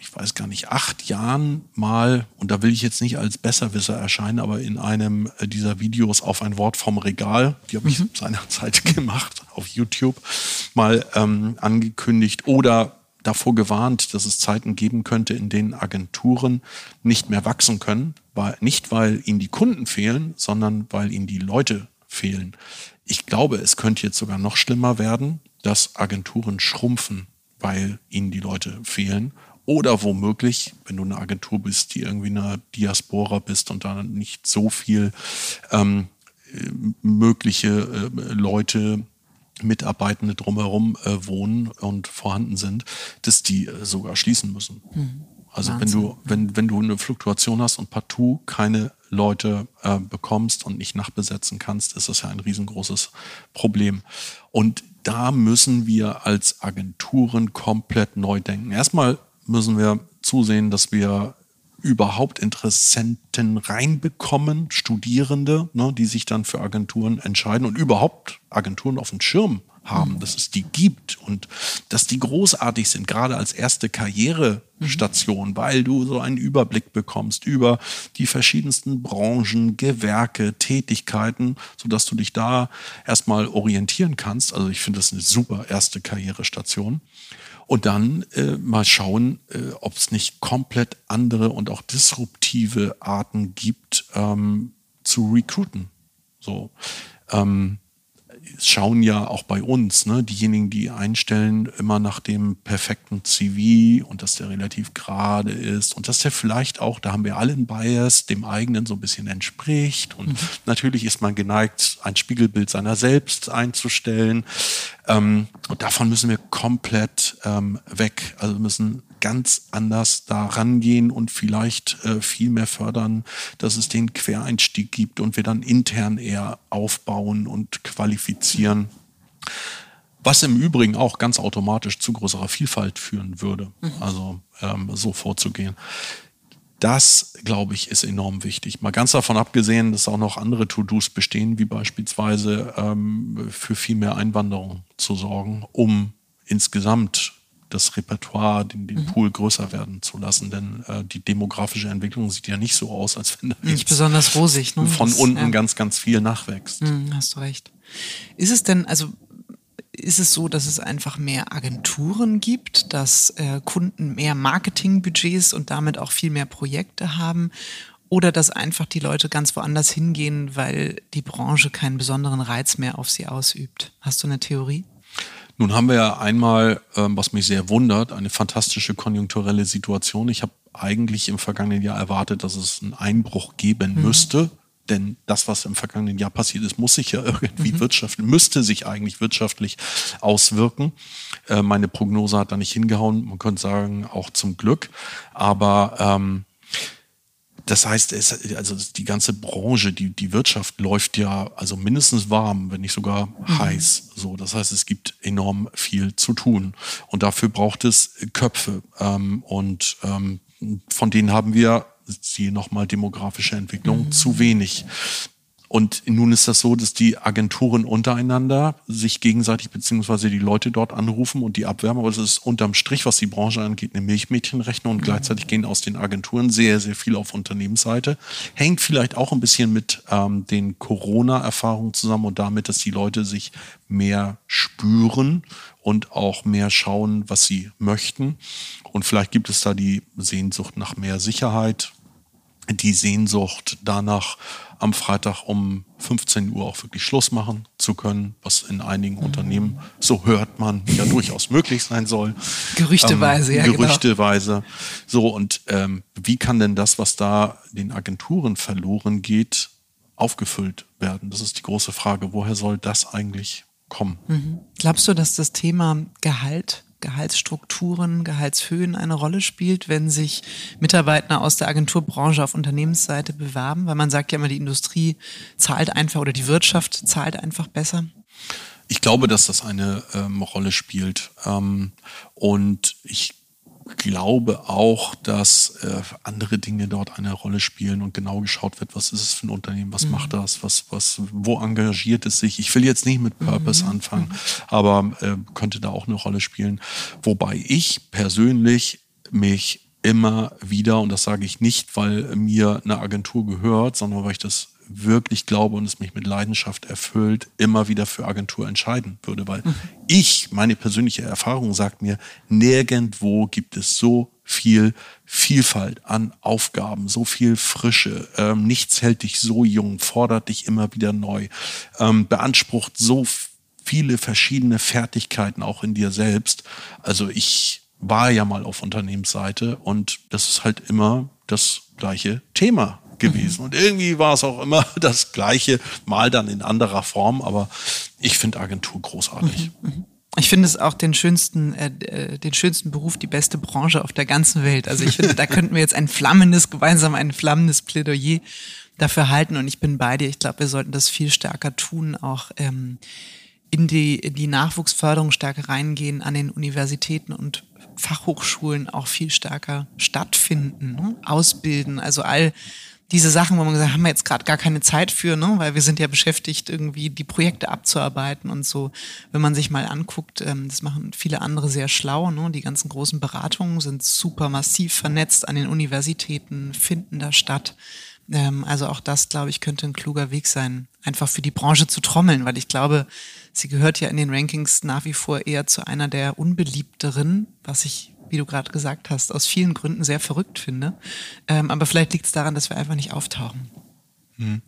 ich weiß gar nicht, acht Jahren mal, und da will ich jetzt nicht als Besserwisser erscheinen, aber in einem dieser Videos auf ein Wort vom Regal, die habe ich mhm. seinerzeit gemacht auf YouTube, mal ähm, angekündigt oder davor gewarnt, dass es Zeiten geben könnte, in denen Agenturen nicht mehr wachsen können, weil, nicht weil ihnen die Kunden fehlen, sondern weil ihnen die Leute fehlen. Ich glaube, es könnte jetzt sogar noch schlimmer werden, dass Agenturen schrumpfen weil ihnen die Leute fehlen. Oder womöglich, wenn du eine Agentur bist, die irgendwie eine Diaspora bist und da nicht so viel ähm, mögliche äh, Leute, Mitarbeitende drumherum äh, wohnen und vorhanden sind, dass die äh, sogar schließen müssen. Mhm. Also Wahnsinn. wenn du, wenn, wenn du eine Fluktuation hast und partout keine Leute äh, bekommst und nicht nachbesetzen kannst, ist das ja ein riesengroßes Problem. Und da müssen wir als Agenturen komplett neu denken. Erstmal müssen wir zusehen, dass wir überhaupt Interessenten reinbekommen, Studierende, ne, die sich dann für Agenturen entscheiden und überhaupt Agenturen auf dem Schirm haben, dass es die gibt und dass die großartig sind, gerade als erste Karrierestation, weil du so einen Überblick bekommst über die verschiedensten Branchen, Gewerke, Tätigkeiten, sodass du dich da erstmal orientieren kannst. Also ich finde das eine super erste Karrierestation. Und dann äh, mal schauen, äh, ob es nicht komplett andere und auch disruptive Arten gibt, ähm, zu recruiten. So. Ähm, schauen ja auch bei uns, ne, diejenigen, die einstellen, immer nach dem perfekten CV und dass der relativ gerade ist und dass der vielleicht auch, da haben wir alle einen Bias, dem eigenen so ein bisschen entspricht. Und mhm. natürlich ist man geneigt, ein Spiegelbild seiner selbst einzustellen. Ähm, und davon müssen wir komplett ähm, weg. Also müssen ganz anders da rangehen und vielleicht äh, viel mehr fördern, dass es den Quereinstieg gibt und wir dann intern eher aufbauen und qualifizieren. Was im Übrigen auch ganz automatisch zu größerer Vielfalt führen würde. Mhm. Also ähm, so vorzugehen. Das, glaube ich, ist enorm wichtig. Mal ganz davon abgesehen, dass auch noch andere To-Dos bestehen, wie beispielsweise ähm, für viel mehr Einwanderung zu sorgen, um insgesamt das Repertoire, den, den mhm. Pool größer werden zu lassen. Denn äh, die demografische Entwicklung sieht ja nicht so aus, als wenn da nicht besonders rosig ne? von das, unten ja. ganz, ganz viel nachwächst. Mhm, hast du recht. Ist es denn, also ist es so, dass es einfach mehr Agenturen gibt, dass äh, Kunden mehr Marketingbudgets und damit auch viel mehr Projekte haben? Oder dass einfach die Leute ganz woanders hingehen, weil die Branche keinen besonderen Reiz mehr auf sie ausübt? Hast du eine Theorie? Nun haben wir ja einmal, ähm, was mich sehr wundert, eine fantastische konjunkturelle Situation. Ich habe eigentlich im vergangenen Jahr erwartet, dass es einen Einbruch geben mhm. müsste. Denn das, was im vergangenen Jahr passiert ist, muss sich ja irgendwie mhm. wirtschaftlich, müsste sich eigentlich wirtschaftlich auswirken. Äh, meine Prognose hat da nicht hingehauen. Man könnte sagen, auch zum Glück. Aber ähm, das heißt, es, also die ganze Branche, die, die Wirtschaft läuft ja also mindestens warm, wenn nicht sogar mhm. heiß. So, das heißt, es gibt enorm viel zu tun. Und dafür braucht es Köpfe. Ähm, und ähm, von denen haben wir sie nochmal demografische Entwicklung mhm. zu wenig. Und nun ist das so, dass die Agenturen untereinander sich gegenseitig beziehungsweise die Leute dort anrufen und die abwärmen. Aber es ist unterm Strich, was die Branche angeht, eine Milchmädchenrechnung und mhm. gleichzeitig gehen aus den Agenturen sehr, sehr viel auf Unternehmensseite. Hängt vielleicht auch ein bisschen mit ähm, den Corona-Erfahrungen zusammen und damit, dass die Leute sich mehr spüren und auch mehr schauen, was sie möchten. Und vielleicht gibt es da die Sehnsucht nach mehr Sicherheit, die Sehnsucht danach, am Freitag um 15 Uhr auch wirklich Schluss machen zu können, was in einigen mhm. Unternehmen, so hört man, ja durchaus möglich sein soll. Gerüchteweise, ähm, ja. Genau. Gerüchteweise. Genau. So, und ähm, wie kann denn das, was da den Agenturen verloren geht, aufgefüllt werden? Das ist die große Frage. Woher soll das eigentlich kommen? Mhm. Glaubst du, dass das Thema Gehalt Gehaltsstrukturen, Gehaltshöhen eine Rolle spielt, wenn sich Mitarbeiter aus der Agenturbranche auf Unternehmensseite bewerben? Weil man sagt ja immer, die Industrie zahlt einfach oder die Wirtschaft zahlt einfach besser. Ich glaube, dass das eine ähm, Rolle spielt. Ähm, und ich glaube auch, dass äh, andere Dinge dort eine Rolle spielen und genau geschaut wird, was ist es für ein Unternehmen, was mhm. macht das, was, was, wo engagiert es sich. Ich will jetzt nicht mit Purpose mhm. anfangen, mhm. aber äh, könnte da auch eine Rolle spielen. Wobei ich persönlich mich immer wieder, und das sage ich nicht, weil mir eine Agentur gehört, sondern weil ich das wirklich glaube und es mich mit Leidenschaft erfüllt, immer wieder für Agentur entscheiden würde. Weil mhm. ich, meine persönliche Erfahrung sagt mir, nirgendwo gibt es so viel Vielfalt an Aufgaben, so viel Frische. Ähm, nichts hält dich so jung, fordert dich immer wieder neu, ähm, beansprucht so viele verschiedene Fertigkeiten auch in dir selbst. Also ich war ja mal auf Unternehmensseite und das ist halt immer das gleiche Thema gewesen. Und irgendwie war es auch immer das Gleiche, mal dann in anderer Form. Aber ich finde Agentur großartig. Mhm. mhm. Ich finde es auch den schönsten, äh, äh, den schönsten Beruf, die beste Branche auf der ganzen Welt. Also ich finde, da könnten wir jetzt ein flammendes, gemeinsam ein flammendes Plädoyer dafür halten. Und ich bin bei dir. Ich glaube, wir sollten das viel stärker tun, auch ähm, in die, in die Nachwuchsförderung stärker reingehen, an den Universitäten und Fachhochschulen auch viel stärker stattfinden, ne? ausbilden. Also all diese Sachen, wo man gesagt, haben wir jetzt gerade gar keine Zeit für, ne? weil wir sind ja beschäftigt, irgendwie die Projekte abzuarbeiten und so. Wenn man sich mal anguckt, ähm, das machen viele andere sehr schlau. Ne? Die ganzen großen Beratungen sind super massiv vernetzt an den Universitäten, finden da statt. Ähm, also auch das, glaube ich, könnte ein kluger Weg sein, einfach für die Branche zu trommeln, weil ich glaube, sie gehört ja in den Rankings nach wie vor eher zu einer der unbeliebteren, was ich wie du gerade gesagt hast, aus vielen Gründen sehr verrückt finde. Ähm, aber vielleicht liegt es daran, dass wir einfach nicht auftauchen. Hm.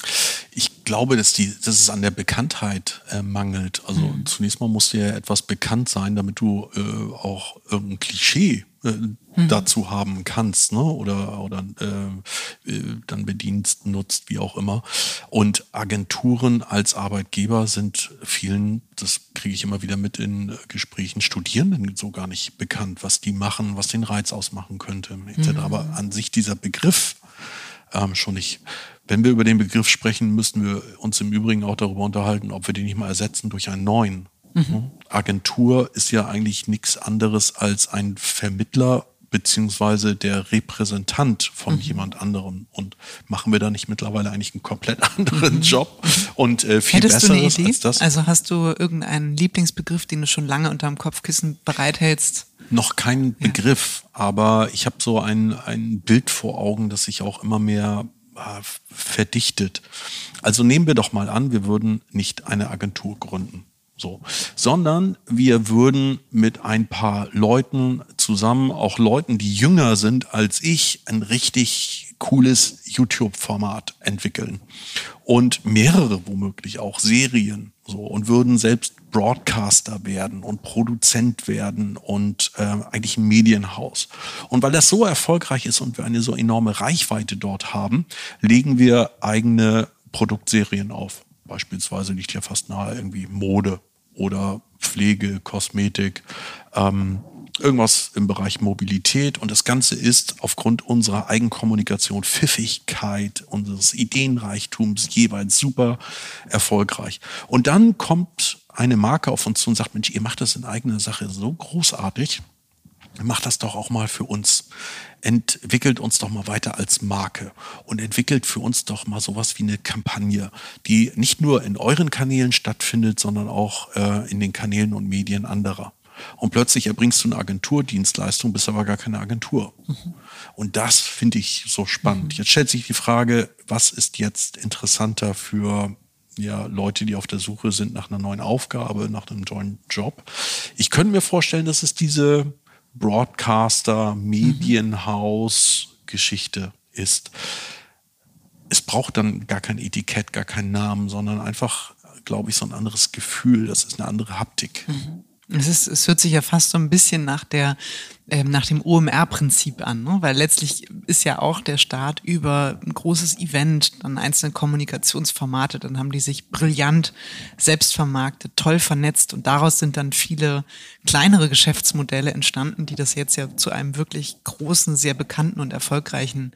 Ich glaube, dass, die, dass es an der Bekanntheit äh, mangelt. Also mhm. zunächst mal muss dir ja etwas bekannt sein, damit du äh, auch irgendein Klischee äh, mhm. dazu haben kannst, ne? Oder, oder äh, äh, dann Bedienst nutzt, wie auch immer. Und Agenturen als Arbeitgeber sind vielen, das kriege ich immer wieder mit in Gesprächen, Studierenden so gar nicht bekannt, was die machen, was den Reiz ausmachen könnte, etc. Mhm. Aber an sich dieser Begriff ähm, schon nicht. Wenn wir über den Begriff sprechen, müssten wir uns im Übrigen auch darüber unterhalten, ob wir den nicht mal ersetzen durch einen neuen. Mhm. Agentur ist ja eigentlich nichts anderes als ein Vermittler beziehungsweise der Repräsentant von mhm. jemand anderem. Und machen wir da nicht mittlerweile eigentlich einen komplett anderen mhm. Job und äh, viel Hättest Idee? als das? Also hast du irgendeinen Lieblingsbegriff, den du schon lange unterm Kopfkissen bereithältst? Noch keinen ja. Begriff, aber ich habe so ein, ein Bild vor Augen, das sich auch immer mehr äh, verdichtet. Also nehmen wir doch mal an, wir würden nicht eine Agentur gründen. So, sondern wir würden mit ein paar Leuten zusammen, auch Leuten, die jünger sind als ich, ein richtig cooles YouTube-Format entwickeln und mehrere womöglich auch Serien so und würden selbst Broadcaster werden und Produzent werden und äh, eigentlich ein Medienhaus. Und weil das so erfolgreich ist und wir eine so enorme Reichweite dort haben, legen wir eigene Produktserien auf. Beispielsweise liegt ja fast nahe irgendwie Mode oder Pflege, Kosmetik, ähm, irgendwas im Bereich Mobilität. Und das Ganze ist aufgrund unserer Eigenkommunikation, Pfiffigkeit, unseres Ideenreichtums jeweils super erfolgreich. Und dann kommt eine Marke auf uns zu und sagt, Mensch, ihr macht das in eigener Sache so großartig macht das doch auch mal für uns. Entwickelt uns doch mal weiter als Marke und entwickelt für uns doch mal sowas wie eine Kampagne, die nicht nur in euren Kanälen stattfindet, sondern auch äh, in den Kanälen und Medien anderer. Und plötzlich erbringst du eine Agenturdienstleistung, bist aber gar keine Agentur. Mhm. Und das finde ich so spannend. Mhm. Jetzt stellt sich die Frage, was ist jetzt interessanter für ja, Leute, die auf der Suche sind nach einer neuen Aufgabe, nach einem neuen Job. Ich könnte mir vorstellen, dass es diese Broadcaster, Medienhaus, mhm. Geschichte ist. Es braucht dann gar kein Etikett, gar keinen Namen, sondern einfach, glaube ich, so ein anderes Gefühl. Das ist eine andere Haptik. Mhm. Es, ist, es hört sich ja fast so ein bisschen nach, der, ähm, nach dem OMR-Prinzip an, ne? weil letztlich ist ja auch der Staat über ein großes Event, dann einzelne Kommunikationsformate, dann haben die sich brillant selbst vermarktet, toll vernetzt und daraus sind dann viele kleinere Geschäftsmodelle entstanden, die das jetzt ja zu einem wirklich großen, sehr bekannten und erfolgreichen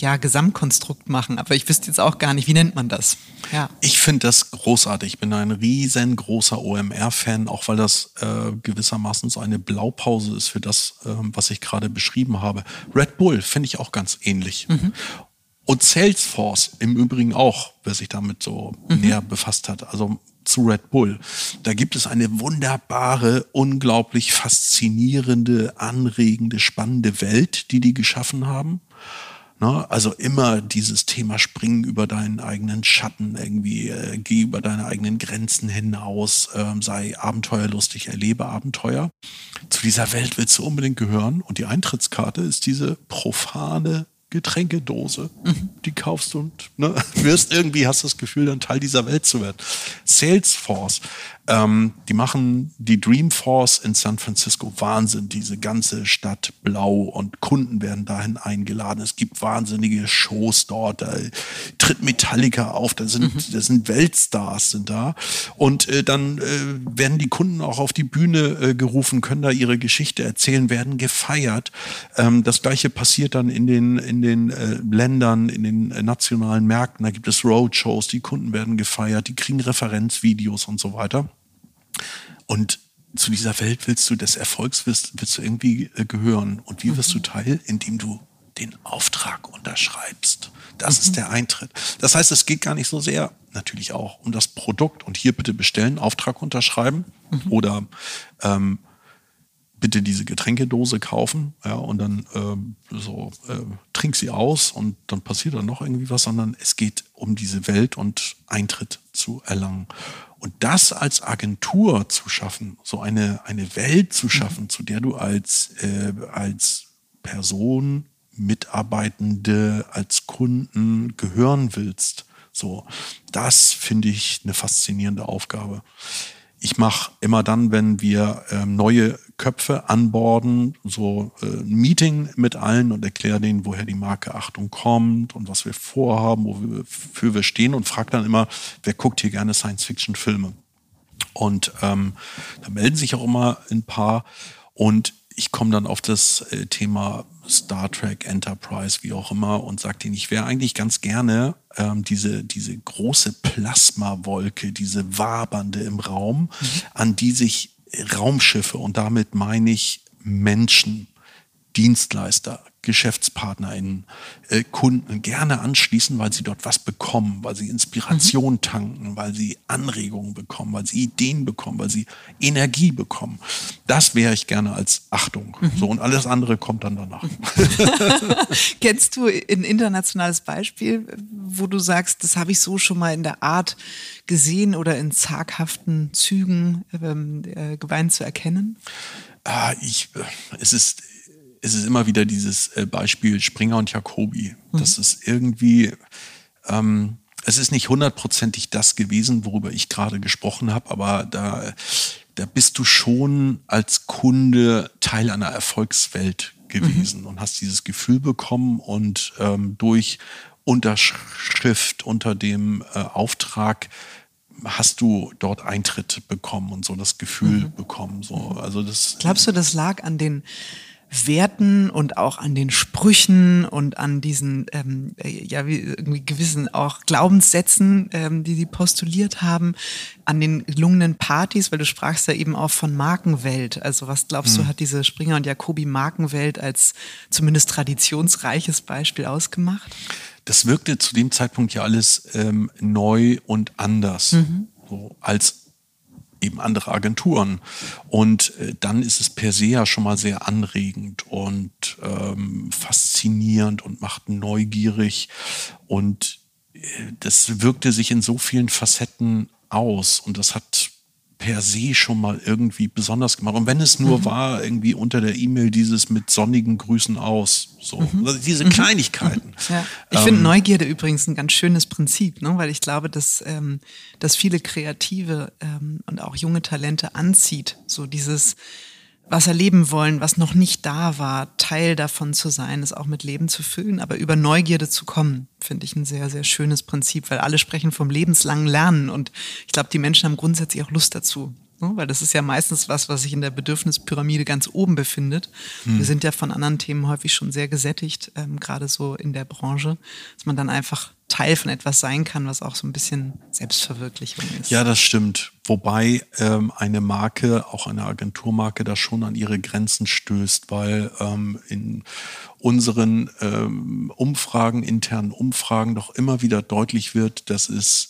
ja, Gesamtkonstrukt machen. Aber ich wüsste jetzt auch gar nicht, wie nennt man das? Ja. Ich finde das großartig. Ich bin ein riesengroßer OMR-Fan, auch weil das äh, gewissermaßen so eine Blaupause ist für das, äh, was ich gerade beschrieben habe. Red Bull finde ich auch ganz ähnlich. Mhm. Und Salesforce im Übrigen auch, wer sich damit so mhm. näher befasst hat. Also zu Red Bull. Da gibt es eine wunderbare, unglaublich faszinierende, anregende, spannende Welt, die die geschaffen haben. Ne? Also immer dieses Thema springen über deinen eigenen Schatten irgendwie, äh, geh über deine eigenen Grenzen hinaus, äh, sei abenteuerlustig, erlebe Abenteuer. Zu dieser Welt willst du unbedingt gehören und die Eintrittskarte ist diese profane Getränkedose. Mhm. Die kaufst du und ne, wirst irgendwie, hast das Gefühl, dann Teil dieser Welt zu werden. Salesforce ähm, die machen die Dreamforce in San Francisco. Wahnsinn, diese ganze Stadt blau und Kunden werden dahin eingeladen. Es gibt wahnsinnige Shows dort. Da tritt Metallica auf, da sind, mhm. da sind Weltstars sind da. Und äh, dann äh, werden die Kunden auch auf die Bühne äh, gerufen, können da ihre Geschichte erzählen, werden gefeiert. Ähm, das gleiche passiert dann in den, in den äh, Ländern, in den äh, nationalen Märkten, da gibt es Roadshows, die Kunden werden gefeiert, die kriegen Referenzvideos und so weiter. Und zu dieser Welt willst du des Erfolgs willst, willst du irgendwie äh, gehören. Und wie wirst du Teil? Indem du den Auftrag unterschreibst. Das mhm. ist der Eintritt. Das heißt, es geht gar nicht so sehr, natürlich auch, um das Produkt und hier bitte bestellen, Auftrag unterschreiben mhm. oder ähm, bitte diese Getränkedose kaufen, ja, und dann ähm, so äh, trink sie aus und dann passiert dann noch irgendwie was, sondern es geht um diese Welt und Eintritt zu erlangen. Und das als Agentur zu schaffen, so eine, eine Welt zu schaffen, mhm. zu der du als, äh, als Person, Mitarbeitende, als Kunden gehören willst, so, das finde ich eine faszinierende Aufgabe ich mache immer dann, wenn wir ähm, neue Köpfe anborden, so äh, ein Meeting mit allen und erkläre denen, woher die Marke Achtung kommt und was wir vorhaben, wofür wir stehen und frage dann immer, wer guckt hier gerne Science-Fiction-Filme? Und ähm, da melden sich auch immer ein paar und ich komme dann auf das äh, Thema Star Trek, Enterprise, wie auch immer, und sage denen, ich wäre eigentlich ganz gerne ähm, diese, diese große Plasmawolke, diese wabernde im Raum, mhm. an die sich Raumschiffe und damit meine ich Menschen, Dienstleister, GeschäftspartnerInnen, äh, Kunden gerne anschließen, weil sie dort was bekommen, weil sie Inspiration mhm. tanken, weil sie Anregungen bekommen, weil sie Ideen bekommen, weil sie Energie bekommen. Das wäre ich gerne als Achtung. Mhm. So und alles andere kommt dann danach. Kennst du ein internationales Beispiel, wo du sagst, das habe ich so schon mal in der Art gesehen oder in zaghaften Zügen ähm, äh, geweint zu erkennen? Ah, ich, äh, es ist es ist immer wieder dieses äh, Beispiel Springer und Jacobi. Mhm. Das ist irgendwie, ähm, es ist nicht hundertprozentig das gewesen, worüber ich gerade gesprochen habe, aber da, da bist du schon als Kunde Teil einer Erfolgswelt gewesen mhm. und hast dieses Gefühl bekommen und ähm, durch Unterschrift unter dem äh, Auftrag hast du dort Eintritt bekommen und so das Gefühl mhm. bekommen. So, also das. Glaubst du, das lag an den Werten und auch an den Sprüchen und an diesen ähm, ja wie irgendwie gewissen auch Glaubenssätzen, ähm, die sie postuliert haben, an den gelungenen Partys, weil du sprachst ja eben auch von Markenwelt. Also was glaubst mhm. du, hat diese Springer und Jacobi Markenwelt als zumindest traditionsreiches Beispiel ausgemacht? Das wirkte zu dem Zeitpunkt ja alles ähm, neu und anders. Mhm. So, als eben andere Agenturen. Und äh, dann ist es per se ja schon mal sehr anregend und ähm, faszinierend und macht neugierig. Und äh, das wirkte sich in so vielen Facetten aus. Und das hat per se schon mal irgendwie besonders gemacht. Und wenn es nur mhm. war, irgendwie unter der E-Mail dieses mit sonnigen Grüßen aus. So. Mhm. Also diese mhm. Kleinigkeiten. Ja. Ich ähm, finde Neugierde übrigens ein ganz schönes Prinzip, ne? weil ich glaube, dass, ähm, dass viele Kreative ähm, und auch junge Talente anzieht. So dieses, was erleben wollen, was noch nicht da war, Teil davon zu sein, es auch mit Leben zu füllen, aber über Neugierde zu kommen, finde ich ein sehr, sehr schönes Prinzip, weil alle sprechen vom lebenslangen Lernen und ich glaube, die Menschen haben grundsätzlich auch Lust dazu. Ne? Weil das ist ja meistens was, was sich in der Bedürfnispyramide ganz oben befindet. Hm. Wir sind ja von anderen Themen häufig schon sehr gesättigt, ähm, gerade so in der Branche, dass man dann einfach Teil von etwas sein kann, was auch so ein bisschen Selbstverwirklichung ist. Ja, das stimmt. Wobei ähm, eine Marke, auch eine Agenturmarke, da schon an ihre Grenzen stößt, weil ähm, in unseren ähm, Umfragen, internen Umfragen doch immer wieder deutlich wird, dass es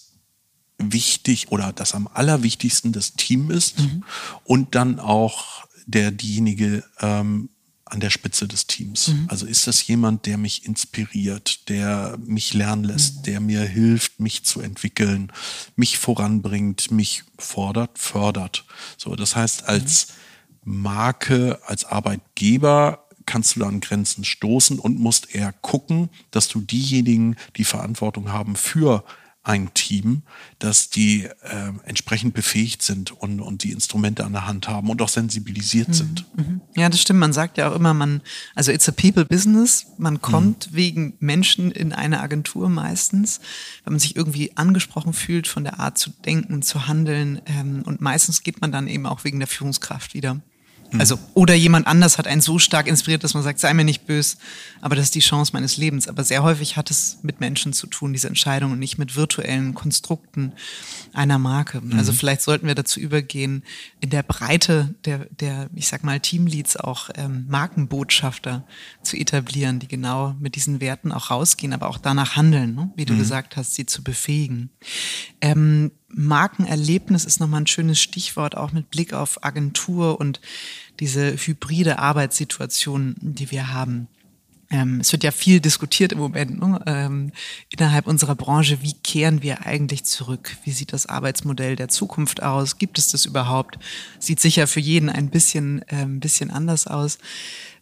wichtig oder dass am allerwichtigsten das Team ist mhm. und dann auch der diejenige, ähm, an der Spitze des Teams. Mhm. Also ist das jemand, der mich inspiriert, der mich lernen lässt, mhm. der mir hilft, mich zu entwickeln, mich voranbringt, mich fordert, fördert. So, das heißt, als Marke, als Arbeitgeber kannst du da an Grenzen stoßen und musst eher gucken, dass du diejenigen, die Verantwortung haben für ein Team, dass die äh, entsprechend befähigt sind und, und die Instrumente an der Hand haben und auch sensibilisiert mhm. sind. Mhm. Ja, das stimmt. Man sagt ja auch immer, man, also it's a people business. Man kommt mhm. wegen Menschen in eine Agentur meistens, wenn man sich irgendwie angesprochen fühlt von der Art zu denken, zu handeln. Ähm, und meistens geht man dann eben auch wegen der Führungskraft wieder. Also, oder jemand anders hat einen so stark inspiriert, dass man sagt, sei mir nicht böse, aber das ist die Chance meines Lebens. Aber sehr häufig hat es mit Menschen zu tun, diese Entscheidung, und nicht mit virtuellen Konstrukten einer Marke. Mhm. Also vielleicht sollten wir dazu übergehen, in der Breite der, der ich sag mal, Teamleads auch ähm, Markenbotschafter zu etablieren, die genau mit diesen Werten auch rausgehen, aber auch danach handeln, ne? wie du mhm. gesagt hast, sie zu befähigen. Ähm, Markenerlebnis ist nochmal ein schönes Stichwort, auch mit Blick auf Agentur und diese hybride Arbeitssituation, die wir haben. Ähm, es wird ja viel diskutiert im Moment ne? ähm, innerhalb unserer Branche. Wie kehren wir eigentlich zurück? Wie sieht das Arbeitsmodell der Zukunft aus? Gibt es das überhaupt? Sieht sicher für jeden ein bisschen, äh, ein bisschen anders aus.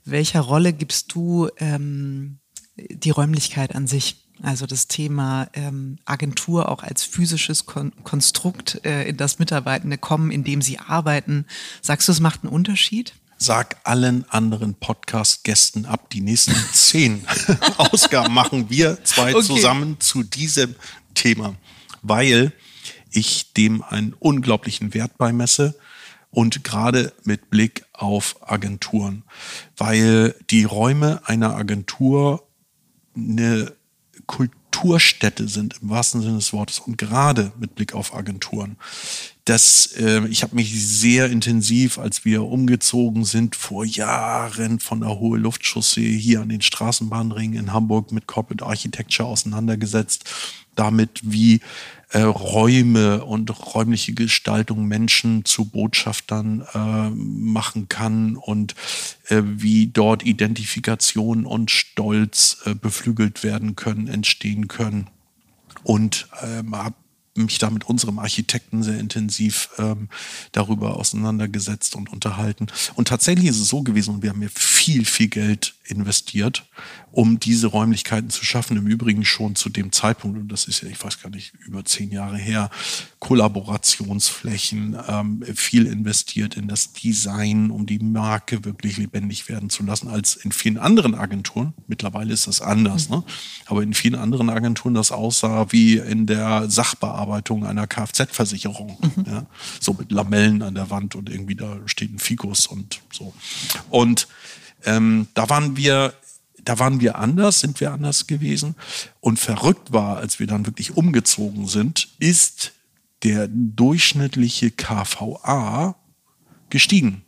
Welcher Rolle gibst du ähm, die Räumlichkeit an sich? Also das Thema ähm, Agentur auch als physisches Kon Konstrukt, äh, in das Mitarbeitende kommen, in dem sie arbeiten. Sagst du, es macht einen Unterschied? Sag allen anderen Podcast-Gästen ab, die nächsten zehn Ausgaben machen wir zwei okay. zusammen zu diesem Thema, weil ich dem einen unglaublichen Wert beimesse und gerade mit Blick auf Agenturen, weil die Räume einer Agentur eine Kulturstätte sind im wahrsten Sinne des Wortes und gerade mit Blick auf Agenturen. Das, äh, ich habe mich sehr intensiv, als wir umgezogen sind, vor Jahren von der Hohe Luftchaussee hier an den Straßenbahnringen in Hamburg mit Corporate Architecture auseinandergesetzt, damit wie äh, Räume und räumliche Gestaltung Menschen zu Botschaftern äh, machen kann und äh, wie dort Identifikation und Stolz äh, beflügelt werden können, entstehen können. Und ähm, habe mich da mit unserem Architekten sehr intensiv ähm, darüber auseinandergesetzt und unterhalten. Und tatsächlich ist es so gewesen, und wir haben ja viel, viel Geld investiert, um diese Räumlichkeiten zu schaffen. Im Übrigen schon zu dem Zeitpunkt, und das ist ja, ich weiß gar nicht, über zehn Jahre her, Kollaborationsflächen, ähm, viel investiert in das Design, um die Marke wirklich lebendig werden zu lassen, als in vielen anderen Agenturen. Mittlerweile ist das anders, mhm. ne? aber in vielen anderen Agenturen das aussah wie in der Sachbearbeitung einer Kfz-Versicherung. Mhm. Ja? So mit Lamellen an der Wand und irgendwie da steht ein Fikus und so. Und ähm, da waren wir da waren wir anders, sind wir anders gewesen. Und verrückt war, als wir dann wirklich umgezogen sind, ist der durchschnittliche KVA gestiegen.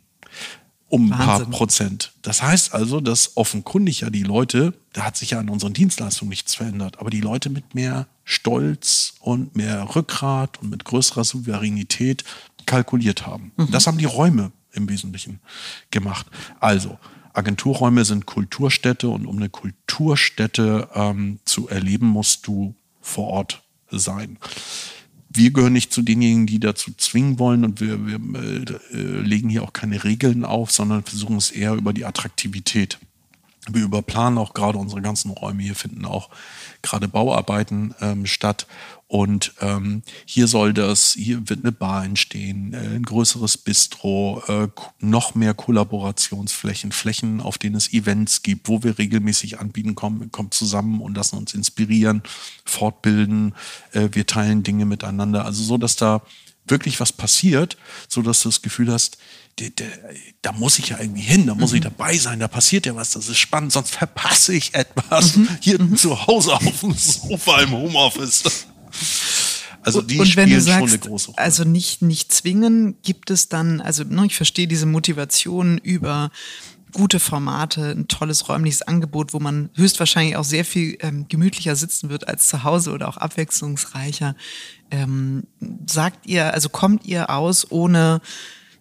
Um Wahnsinn. ein paar Prozent. Das heißt also, dass offenkundig ja die Leute, da hat sich ja an unseren Dienstleistungen nichts verändert, aber die Leute mit mehr Stolz und mehr Rückgrat und mit größerer Souveränität kalkuliert haben. Mhm. Das haben die Räume im Wesentlichen gemacht. Also, Agenturräume sind Kulturstädte und um eine Kulturstätte ähm, zu erleben, musst du vor Ort sein. Wir gehören nicht zu denjenigen, die dazu zwingen wollen und wir, wir äh, legen hier auch keine Regeln auf, sondern versuchen es eher über die Attraktivität. Wir überplanen auch gerade unsere ganzen Räume. Hier finden auch gerade Bauarbeiten ähm, statt. Und ähm, hier soll das, hier wird eine Bar entstehen, äh, ein größeres Bistro, äh, noch mehr Kollaborationsflächen, Flächen, auf denen es Events gibt, wo wir regelmäßig anbieten, kommen, kommen zusammen und lassen uns inspirieren, fortbilden, äh, wir teilen Dinge miteinander. Also so, dass da wirklich was passiert, so dass du das Gefühl hast, da muss ich ja irgendwie hin, da muss mhm. ich dabei sein, da passiert ja was, das ist spannend, sonst verpasse ich etwas mhm. hier mhm. zu Hause auf dem Sofa im Homeoffice. Also die und wenn spielen du sagst, schon eine große Rolle. Also nicht, nicht zwingen, gibt es dann, also ne, ich verstehe diese Motivation über gute Formate, ein tolles räumliches Angebot, wo man höchstwahrscheinlich auch sehr viel ähm, gemütlicher sitzen wird als zu Hause oder auch abwechslungsreicher. Ähm, sagt ihr, also kommt ihr aus ohne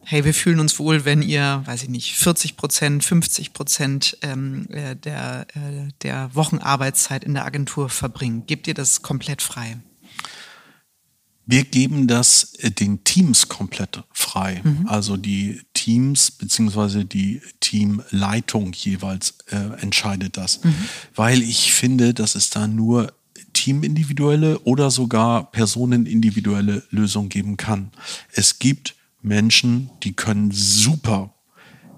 hey, wir fühlen uns wohl, wenn ihr, weiß ich nicht, 40 Prozent, 50 Prozent ähm, äh, der, äh, der Wochenarbeitszeit in der Agentur verbringt? Gebt ihr das komplett frei? Wir geben das äh, den Teams komplett frei. Mhm. Also die Teams beziehungsweise die Teamleitung jeweils äh, entscheidet das. Mhm. Weil ich finde, dass es da nur teamindividuelle oder sogar personenindividuelle Lösungen geben kann. Es gibt Menschen, die können super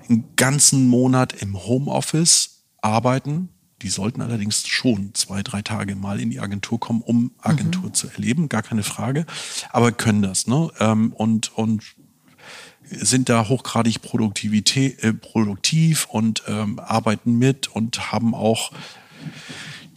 einen ganzen Monat im Homeoffice arbeiten. Die sollten allerdings schon zwei, drei Tage mal in die Agentur kommen, um Agentur mhm. zu erleben, gar keine Frage. Aber können das, ne? Ähm, und, und sind da hochgradig Produktivität, äh, produktiv und ähm, arbeiten mit und haben auch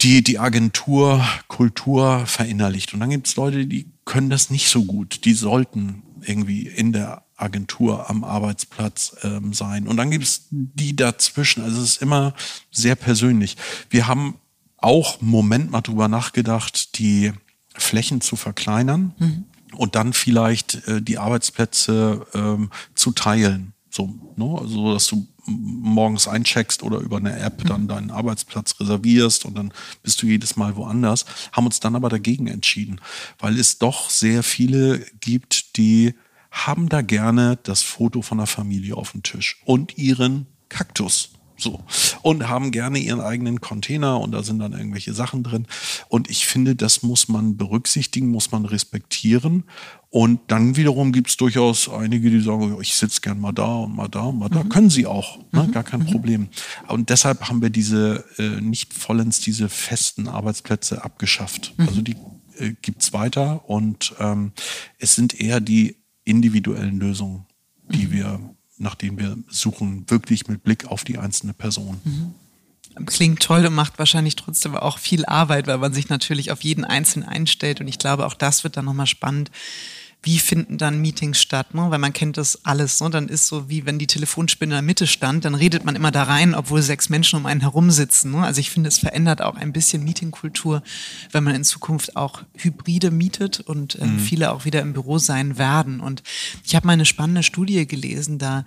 die, die Agenturkultur verinnerlicht. Und dann gibt es Leute, die können das nicht so gut. Die sollten irgendwie in der Agentur am Arbeitsplatz ähm, sein. Und dann gibt es die dazwischen. Also es ist immer sehr persönlich. Wir haben auch Moment mal drüber nachgedacht, die Flächen zu verkleinern mhm. und dann vielleicht äh, die Arbeitsplätze ähm, zu teilen. So, ne? so dass du morgens eincheckst oder über eine App dann mhm. deinen Arbeitsplatz reservierst und dann bist du jedes Mal woanders, haben uns dann aber dagegen entschieden, weil es doch sehr viele gibt, die haben da gerne das Foto von der Familie auf dem Tisch und ihren Kaktus. So. Und haben gerne ihren eigenen Container und da sind dann irgendwelche Sachen drin. Und ich finde, das muss man berücksichtigen, muss man respektieren. Und dann wiederum gibt es durchaus einige, die sagen, ich sitze gern mal da und mal da und mal da. Mhm. Können sie auch, ne? Mhm. gar kein mhm. Problem. Und deshalb haben wir diese äh, nicht vollends diese festen Arbeitsplätze abgeschafft. Mhm. Also die äh, es weiter und ähm, es sind eher die individuellen Lösungen, die mhm. wir nach denen wir suchen, wirklich mit Blick auf die einzelne Person. Mhm. Klingt toll und macht wahrscheinlich trotzdem auch viel Arbeit, weil man sich natürlich auf jeden Einzelnen einstellt. Und ich glaube, auch das wird dann nochmal spannend, wie finden dann Meetings statt, ne? weil man kennt das alles. Ne? Dann ist so wie wenn die Telefonspinne in der Mitte stand, dann redet man immer da rein, obwohl sechs Menschen um einen herum sitzen. Ne? Also ich finde, es verändert auch ein bisschen Meetingkultur, wenn man in Zukunft auch Hybride mietet und äh, mhm. viele auch wieder im Büro sein werden. Und ich habe mal eine spannende Studie gelesen, da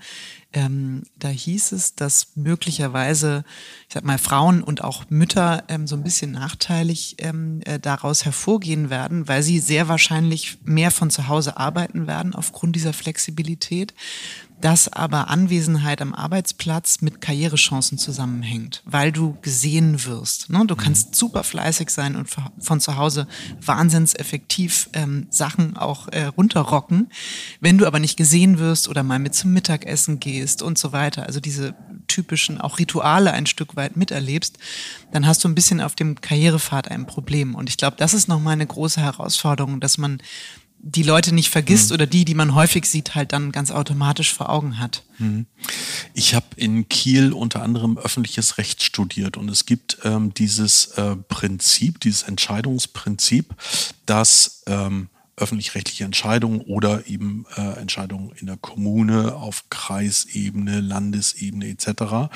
ähm, da hieß es, dass möglicherweise, ich sag mal, Frauen und auch Mütter ähm, so ein bisschen nachteilig ähm, äh, daraus hervorgehen werden, weil sie sehr wahrscheinlich mehr von zu Hause arbeiten werden aufgrund dieser Flexibilität dass aber Anwesenheit am Arbeitsplatz mit Karrierechancen zusammenhängt, weil du gesehen wirst. Ne? Du kannst mhm. super fleißig sein und von zu Hause wahnsinnseffektiv ähm, Sachen auch äh, runterrocken. Wenn du aber nicht gesehen wirst oder mal mit zum Mittagessen gehst und so weiter, also diese typischen auch Rituale ein Stück weit miterlebst, dann hast du ein bisschen auf dem Karrierepfad ein Problem. Und ich glaube, das ist nochmal eine große Herausforderung, dass man die Leute nicht vergisst mhm. oder die, die man häufig sieht, halt dann ganz automatisch vor Augen hat. Mhm. Ich habe in Kiel unter anderem öffentliches Recht studiert und es gibt ähm, dieses äh, Prinzip, dieses Entscheidungsprinzip, dass ähm, öffentlich-rechtliche Entscheidungen oder eben äh, Entscheidungen in der Kommune, auf Kreisebene, Landesebene etc.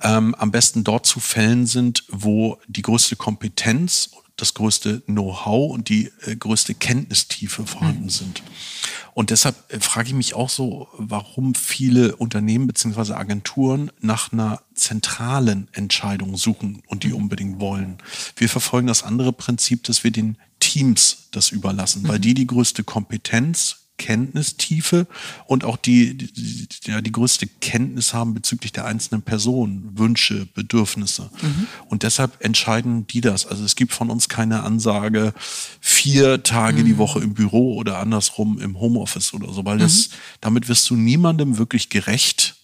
Ähm, am besten dort zu fällen sind, wo die größte Kompetenz das größte Know-how und die äh, größte Kenntnistiefe vorhanden mhm. sind. Und deshalb äh, frage ich mich auch so, warum viele Unternehmen bzw. Agenturen nach einer zentralen Entscheidung suchen und die mhm. unbedingt wollen. Wir verfolgen das andere Prinzip, dass wir den Teams das überlassen, weil mhm. die die größte Kompetenz, Kenntnistiefe und auch die, die, ja, die größte Kenntnis haben bezüglich der einzelnen Personen, Wünsche, Bedürfnisse. Mhm. Und deshalb entscheiden die das. Also es gibt von uns keine Ansage, vier Tage mhm. die Woche im Büro oder andersrum im Homeoffice oder so, weil mhm. das, damit wirst du niemandem wirklich gerecht,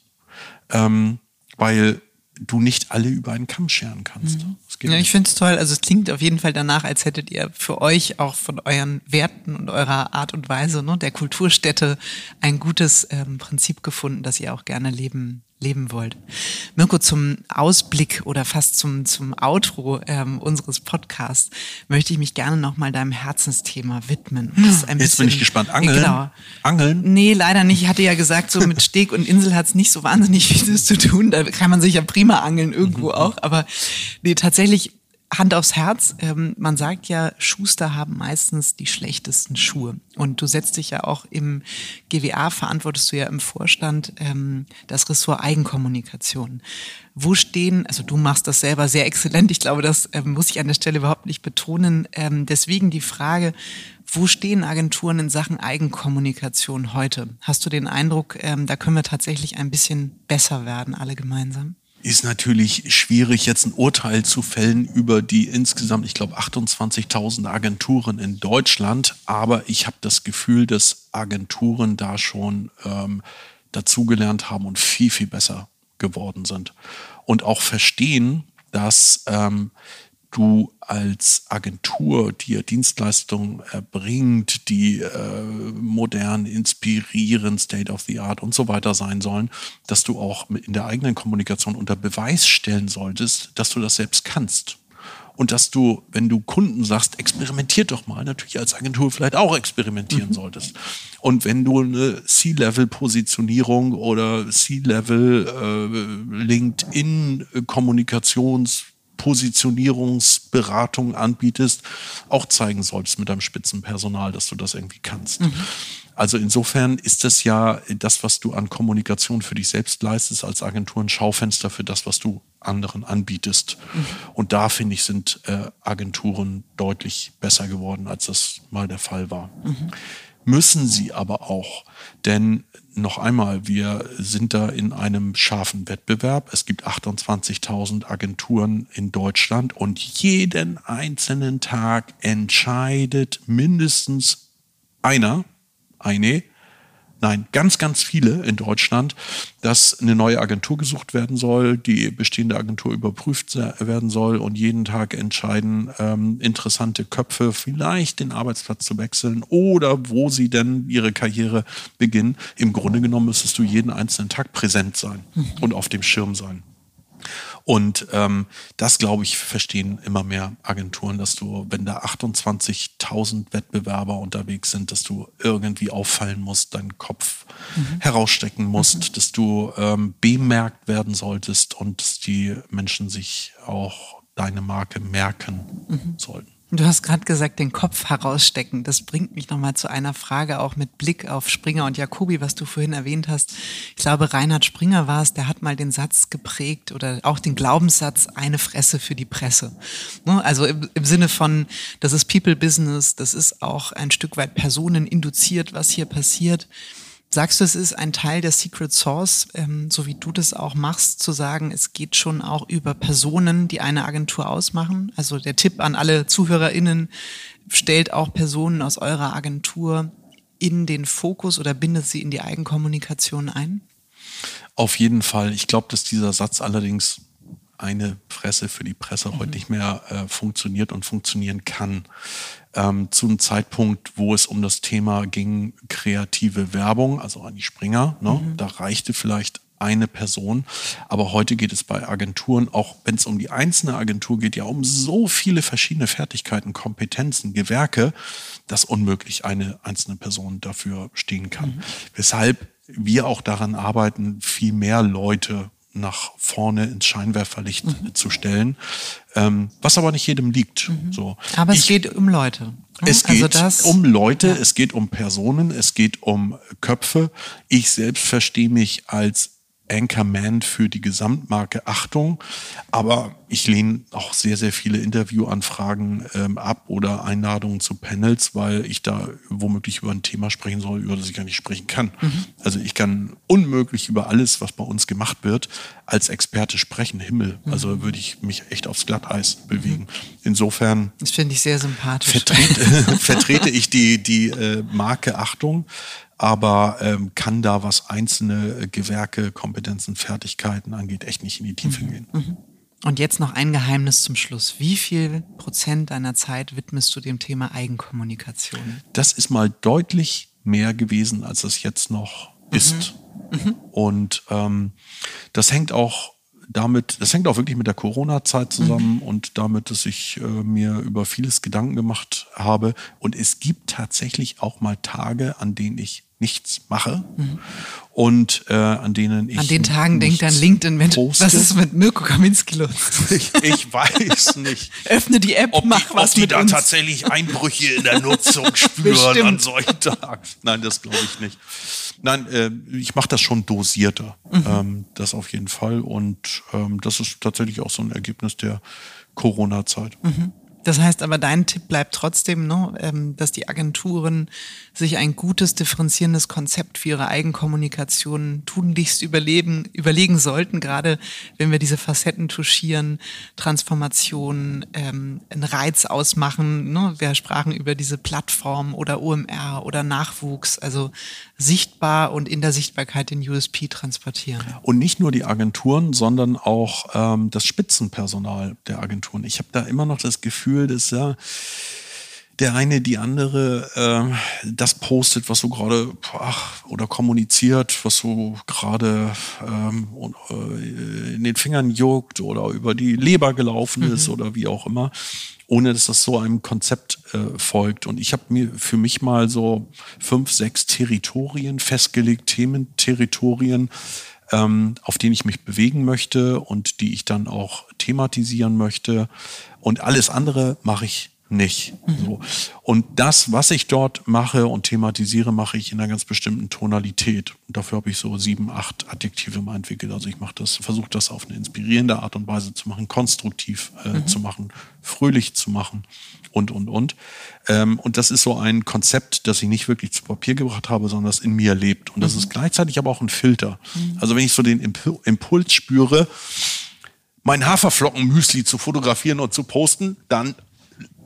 ähm, weil du nicht alle über einen Kamm scheren kannst. Mhm. Ja, ich finde es toll. Also es klingt auf jeden Fall danach, als hättet ihr für euch auch von euren Werten und eurer Art und Weise ne, der Kulturstätte ein gutes ähm, Prinzip gefunden, das ihr auch gerne leben leben wollt. Mirko, zum Ausblick oder fast zum, zum Outro ähm, unseres Podcasts möchte ich mich gerne nochmal deinem Herzensthema widmen. Jetzt bisschen, bin ich gespannt. Angeln? Genau. Angeln? Nee, leider nicht. Ich hatte ja gesagt, so mit Steg und Insel hat es nicht so wahnsinnig viel zu tun. Da kann man sich ja prima angeln irgendwo mhm. auch. Aber nee, tatsächlich Hand aufs Herz, ähm, man sagt ja, Schuster haben meistens die schlechtesten Schuhe. Und du setzt dich ja auch im GWA, verantwortest du ja im Vorstand ähm, das Ressort Eigenkommunikation. Wo stehen, also du machst das selber sehr exzellent, ich glaube, das ähm, muss ich an der Stelle überhaupt nicht betonen. Ähm, deswegen die Frage, wo stehen Agenturen in Sachen Eigenkommunikation heute? Hast du den Eindruck, ähm, da können wir tatsächlich ein bisschen besser werden, alle gemeinsam? Ist natürlich schwierig, jetzt ein Urteil zu fällen über die insgesamt, ich glaube, 28.000 Agenturen in Deutschland. Aber ich habe das Gefühl, dass Agenturen da schon ähm, dazugelernt haben und viel, viel besser geworden sind. Und auch verstehen, dass ähm, du als Agentur dir Dienstleistungen erbringt, die äh, modern, inspirieren, State of the Art und so weiter sein sollen, dass du auch in der eigenen Kommunikation unter Beweis stellen solltest, dass du das selbst kannst und dass du, wenn du Kunden sagst, experimentiert doch mal, natürlich als Agentur vielleicht auch experimentieren mhm. solltest. Und wenn du eine C-Level-Positionierung oder C-Level äh, LinkedIn-Kommunikations- Positionierungsberatung anbietest, auch zeigen solltest mit deinem Spitzenpersonal, dass du das irgendwie kannst. Mhm. Also insofern ist das ja das, was du an Kommunikation für dich selbst leistest als Agentur, ein Schaufenster für das, was du anderen anbietest. Mhm. Und da finde ich, sind äh, Agenturen deutlich besser geworden, als das mal der Fall war. Mhm. Müssen sie aber auch, denn noch einmal, wir sind da in einem scharfen Wettbewerb. Es gibt 28.000 Agenturen in Deutschland und jeden einzelnen Tag entscheidet mindestens einer eine, nein, ganz, ganz viele in Deutschland, dass eine neue Agentur gesucht werden soll, die bestehende Agentur überprüft werden soll und jeden Tag entscheiden ähm, interessante Köpfe, vielleicht den Arbeitsplatz zu wechseln oder wo sie denn ihre Karriere beginnen. Im Grunde genommen müsstest du jeden einzelnen Tag präsent sein mhm. und auf dem Schirm sein. Und ähm, das, glaube ich, verstehen immer mehr Agenturen, dass du, wenn da 28.000 Wettbewerber unterwegs sind, dass du irgendwie auffallen musst, deinen Kopf mhm. herausstecken musst, mhm. dass du ähm, bemerkt werden solltest und dass die Menschen sich auch deine Marke merken mhm. sollten. Du hast gerade gesagt, den Kopf herausstecken. Das bringt mich nochmal zu einer Frage, auch mit Blick auf Springer und Jacobi, was du vorhin erwähnt hast. Ich glaube, Reinhard Springer war es, der hat mal den Satz geprägt oder auch den Glaubenssatz, eine Fresse für die Presse. Ne? Also im, im Sinne von, das ist People Business, das ist auch ein Stück weit personeninduziert, was hier passiert. Sagst du, es ist ein Teil der Secret Source, ähm, so wie du das auch machst, zu sagen, es geht schon auch über Personen, die eine Agentur ausmachen? Also der Tipp an alle ZuhörerInnen, stellt auch Personen aus eurer Agentur in den Fokus oder bindet sie in die Eigenkommunikation ein? Auf jeden Fall. Ich glaube, dass dieser Satz allerdings eine Fresse für die Presse mhm. heute nicht mehr äh, funktioniert und funktionieren kann. Ähm, zu einem Zeitpunkt, wo es um das Thema ging, kreative Werbung, also an die Springer, ne? Mhm. da reichte vielleicht eine Person. Aber heute geht es bei Agenturen, auch wenn es um die einzelne Agentur geht, ja um so viele verschiedene Fertigkeiten, Kompetenzen, Gewerke, dass unmöglich eine einzelne Person dafür stehen kann. Mhm. Weshalb wir auch daran arbeiten, viel mehr Leute nach vorne ins Scheinwerferlicht mhm. zu stellen, ähm, was aber nicht jedem liegt. Mhm. So. Aber es ich, geht um Leute. Ne? Es also geht um Leute, ja. es geht um Personen, es geht um Köpfe. Ich selbst verstehe mich als Anchorman für die Gesamtmarke Achtung. Aber ich lehne auch sehr, sehr viele Interviewanfragen ähm, ab oder Einladungen zu Panels, weil ich da womöglich über ein Thema sprechen soll, über das ich gar nicht sprechen kann. Mhm. Also ich kann unmöglich über alles, was bei uns gemacht wird, als Experte sprechen. Himmel. Mhm. Also würde ich mich echt aufs Glatteis bewegen. Mhm. Insofern. Das finde ich sehr sympathisch. Vertrete, vertrete ich die, die äh, Marke Achtung aber ähm, kann da, was einzelne äh, Gewerke, Kompetenzen, Fertigkeiten angeht, echt nicht in die Tiefe mhm. gehen. Mhm. Und jetzt noch ein Geheimnis zum Schluss. Wie viel Prozent deiner Zeit widmest du dem Thema Eigenkommunikation? Das ist mal deutlich mehr gewesen, als es jetzt noch mhm. ist. Mhm. Und ähm, das hängt auch damit, das hängt auch wirklich mit der Corona-Zeit zusammen mhm. und damit, dass ich äh, mir über vieles Gedanken gemacht habe. Und es gibt tatsächlich auch mal Tage, an denen ich nichts mache mhm. und äh, an denen ich an den Tagen denkt dann LinkedIn Mensch, was ist mit Mirko Kaminski los ich, ich weiß nicht öffne die App ob mach die, was ob die da uns. tatsächlich Einbrüche in der Nutzung spüren Bestimmt. an solchen Tagen nein das glaube ich nicht nein äh, ich mache das schon dosierter mhm. ähm, das auf jeden Fall und ähm, das ist tatsächlich auch so ein Ergebnis der Corona Zeit mhm. Das heißt aber, dein Tipp bleibt trotzdem, ne, ähm, dass die Agenturen sich ein gutes, differenzierendes Konzept für ihre Eigenkommunikation tunlichst überleben, überlegen sollten, gerade wenn wir diese Facetten touchieren, Transformation, ähm, einen Reiz ausmachen. Ne? Wir sprachen über diese Plattform oder OMR oder Nachwuchs, also sichtbar und in der Sichtbarkeit den USP transportieren. Und nicht nur die Agenturen, sondern auch ähm, das Spitzenpersonal der Agenturen. Ich habe da immer noch das Gefühl, Gefühl, dass ja der eine die andere äh, das postet, was so gerade oder kommuniziert, was so gerade ähm, äh, in den Fingern juckt oder über die Leber gelaufen mhm. ist oder wie auch immer, ohne dass das so einem Konzept äh, folgt. Und ich habe mir für mich mal so fünf, sechs Territorien festgelegt, Thementerritorien, ähm, auf denen ich mich bewegen möchte und die ich dann auch thematisieren möchte. Und alles andere mache ich nicht. Mhm. So. Und das, was ich dort mache und thematisiere, mache ich in einer ganz bestimmten Tonalität. Und dafür habe ich so sieben, acht Adjektive mal entwickelt. Also ich mache das, versuche das auf eine inspirierende Art und Weise zu machen, konstruktiv äh, mhm. zu machen, fröhlich zu machen und, und, und. Ähm, und das ist so ein Konzept, das ich nicht wirklich zu Papier gebracht habe, sondern das in mir lebt. Und das mhm. ist gleichzeitig aber auch ein Filter. Mhm. Also wenn ich so den Impuls spüre, mein Haferflockenmüsli zu fotografieren und zu posten, dann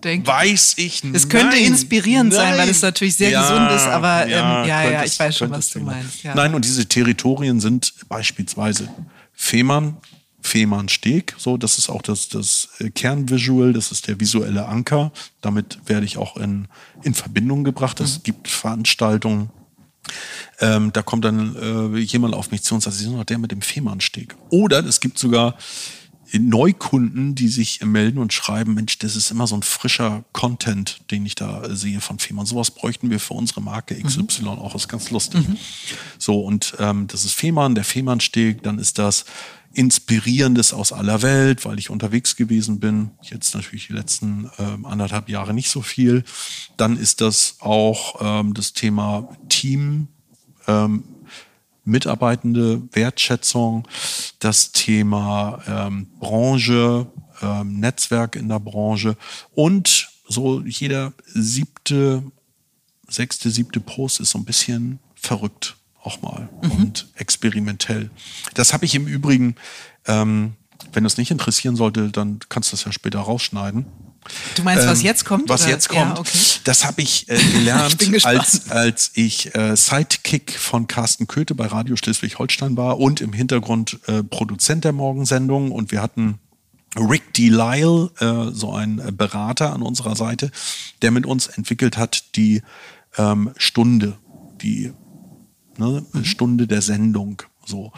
Denk, weiß ich nicht. Es könnte nein, inspirierend nein. sein, weil es natürlich sehr ja, gesund ist, aber ja, ähm, ja, ja, ich weiß schon, was du meinst. Ja. Nein, und diese Territorien sind beispielsweise Fehmarn, Fehmarnsteg, so, das ist auch das, das äh, Kernvisual, das ist der visuelle Anker. Damit werde ich auch in, in Verbindung gebracht. Es mhm. gibt Veranstaltungen, ähm, da kommt dann äh, jemand auf mich zu und sagt, Sie sind doch der mit dem Fehmarnsteg. Oder es gibt sogar Neukunden, die sich melden und schreiben, Mensch, das ist immer so ein frischer Content, den ich da sehe von Fehmarn. Sowas bräuchten wir für unsere Marke XY mhm. auch, ist ganz lustig. Mhm. So, und ähm, das ist Fehmarn, der Fehmarnsteg, dann ist das Inspirierendes aus aller Welt, weil ich unterwegs gewesen bin. Jetzt natürlich die letzten ähm, anderthalb Jahre nicht so viel. Dann ist das auch ähm, das Thema Team, ähm, Mitarbeitende Wertschätzung, das Thema ähm, Branche, ähm, Netzwerk in der Branche und so jeder siebte, sechste, siebte Post ist so ein bisschen verrückt auch mal mhm. und experimentell. Das habe ich im Übrigen, ähm, wenn das nicht interessieren sollte, dann kannst du das ja später rausschneiden. Du meinst, was ähm, jetzt kommt? Was oder? jetzt kommt, ja, okay. das habe ich äh, gelernt, ich als, als ich äh, Sidekick von Carsten Köthe bei Radio Schleswig-Holstein war und im Hintergrund äh, Produzent der Morgensendung. Und wir hatten Rick Delisle, äh, so ein Berater an unserer Seite, der mit uns entwickelt hat die ähm, Stunde, die ne, mhm. Stunde der Sendung. So.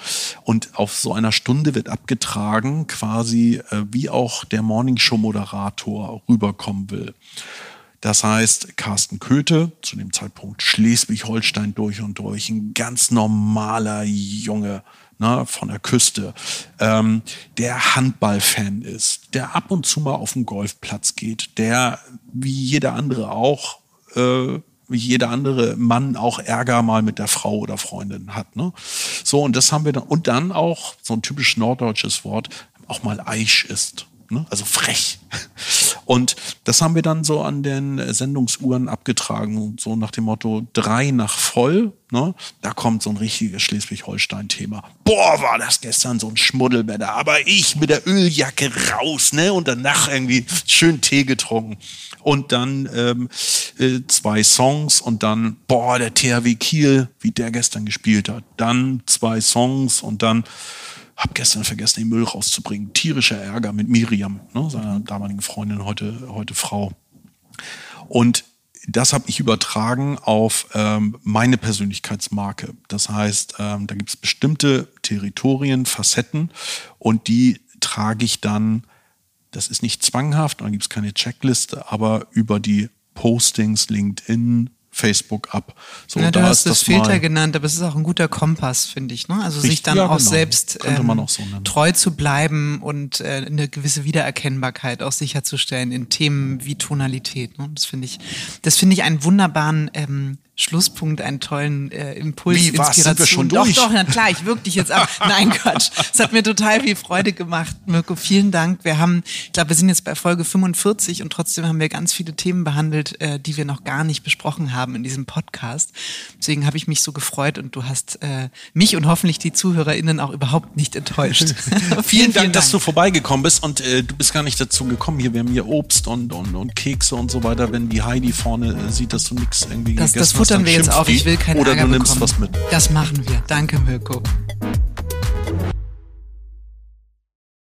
Und auf so einer Stunde wird abgetragen, quasi äh, wie auch der Morningshow-Moderator rüberkommen will. Das heißt, Carsten Köthe, zu dem Zeitpunkt Schleswig-Holstein durch und durch, ein ganz normaler Junge ne, von der Küste, ähm, der Handballfan ist, der ab und zu mal auf den Golfplatz geht, der wie jeder andere auch äh, wie jeder andere Mann auch Ärger mal mit der Frau oder Freundin hat. Ne? So, und das haben wir dann, und dann auch so ein typisch norddeutsches Wort, auch mal Eisch ist. Ne? Also frech. Und das haben wir dann so an den Sendungsuhren abgetragen, so nach dem Motto drei nach voll. Ne? Da kommt so ein richtiges Schleswig-Holstein-Thema. Boah, war das gestern so ein Schmuddelwetter, aber ich mit der Öljacke raus, ne? Und danach irgendwie schön Tee getrunken. Und dann ähm, äh, zwei Songs und dann, boah, der THW Kiel, wie der gestern gespielt hat. Dann zwei Songs und dann hab gestern vergessen, den Müll rauszubringen. Tierischer Ärger mit Miriam, ne, seiner damaligen Freundin, heute, heute Frau. Und das habe ich übertragen auf ähm, meine Persönlichkeitsmarke. Das heißt, ähm, da gibt es bestimmte Territorien, Facetten und die trage ich dann, das ist nicht zwanghaft, da gibt es keine Checkliste, aber über die Postings, LinkedIn, Facebook ab. So, ja, du da hast das Filter genannt, aber es ist auch ein guter Kompass, finde ich. Ne? Also Richtig, sich dann ja, auch genau. selbst ähm, so treu zu bleiben und äh, eine gewisse Wiedererkennbarkeit auch sicherzustellen in Themen wie Tonalität. Ne? Das finde ich, das finde ich einen wunderbaren ähm, Schlusspunkt einen tollen äh, Impuls, Wie, was? Inspiration. Sind wir schon doch, durch? doch, na klar, ich wirke dich jetzt ab. Nein, Quatsch. Es hat mir total viel Freude gemacht, Mirko. Vielen Dank. Wir haben, ich glaube, wir sind jetzt bei Folge 45 und trotzdem haben wir ganz viele Themen behandelt, äh, die wir noch gar nicht besprochen haben in diesem Podcast. Deswegen habe ich mich so gefreut und du hast äh, mich und hoffentlich die ZuhörerInnen auch überhaupt nicht enttäuscht. Vielen Dank, dass du vorbeigekommen bist und äh, du bist gar nicht dazu gekommen. Hier, wir haben hier Obst und, und, und Kekse und so weiter. Wenn die Heidi vorne äh, sieht, dass du nichts irgendwie Das, gegessen das hast, futtern wir jetzt auf. Ich will keinen Oder Ärger du nimmst bekommen. was mit. Das machen wir. Danke, Mirko.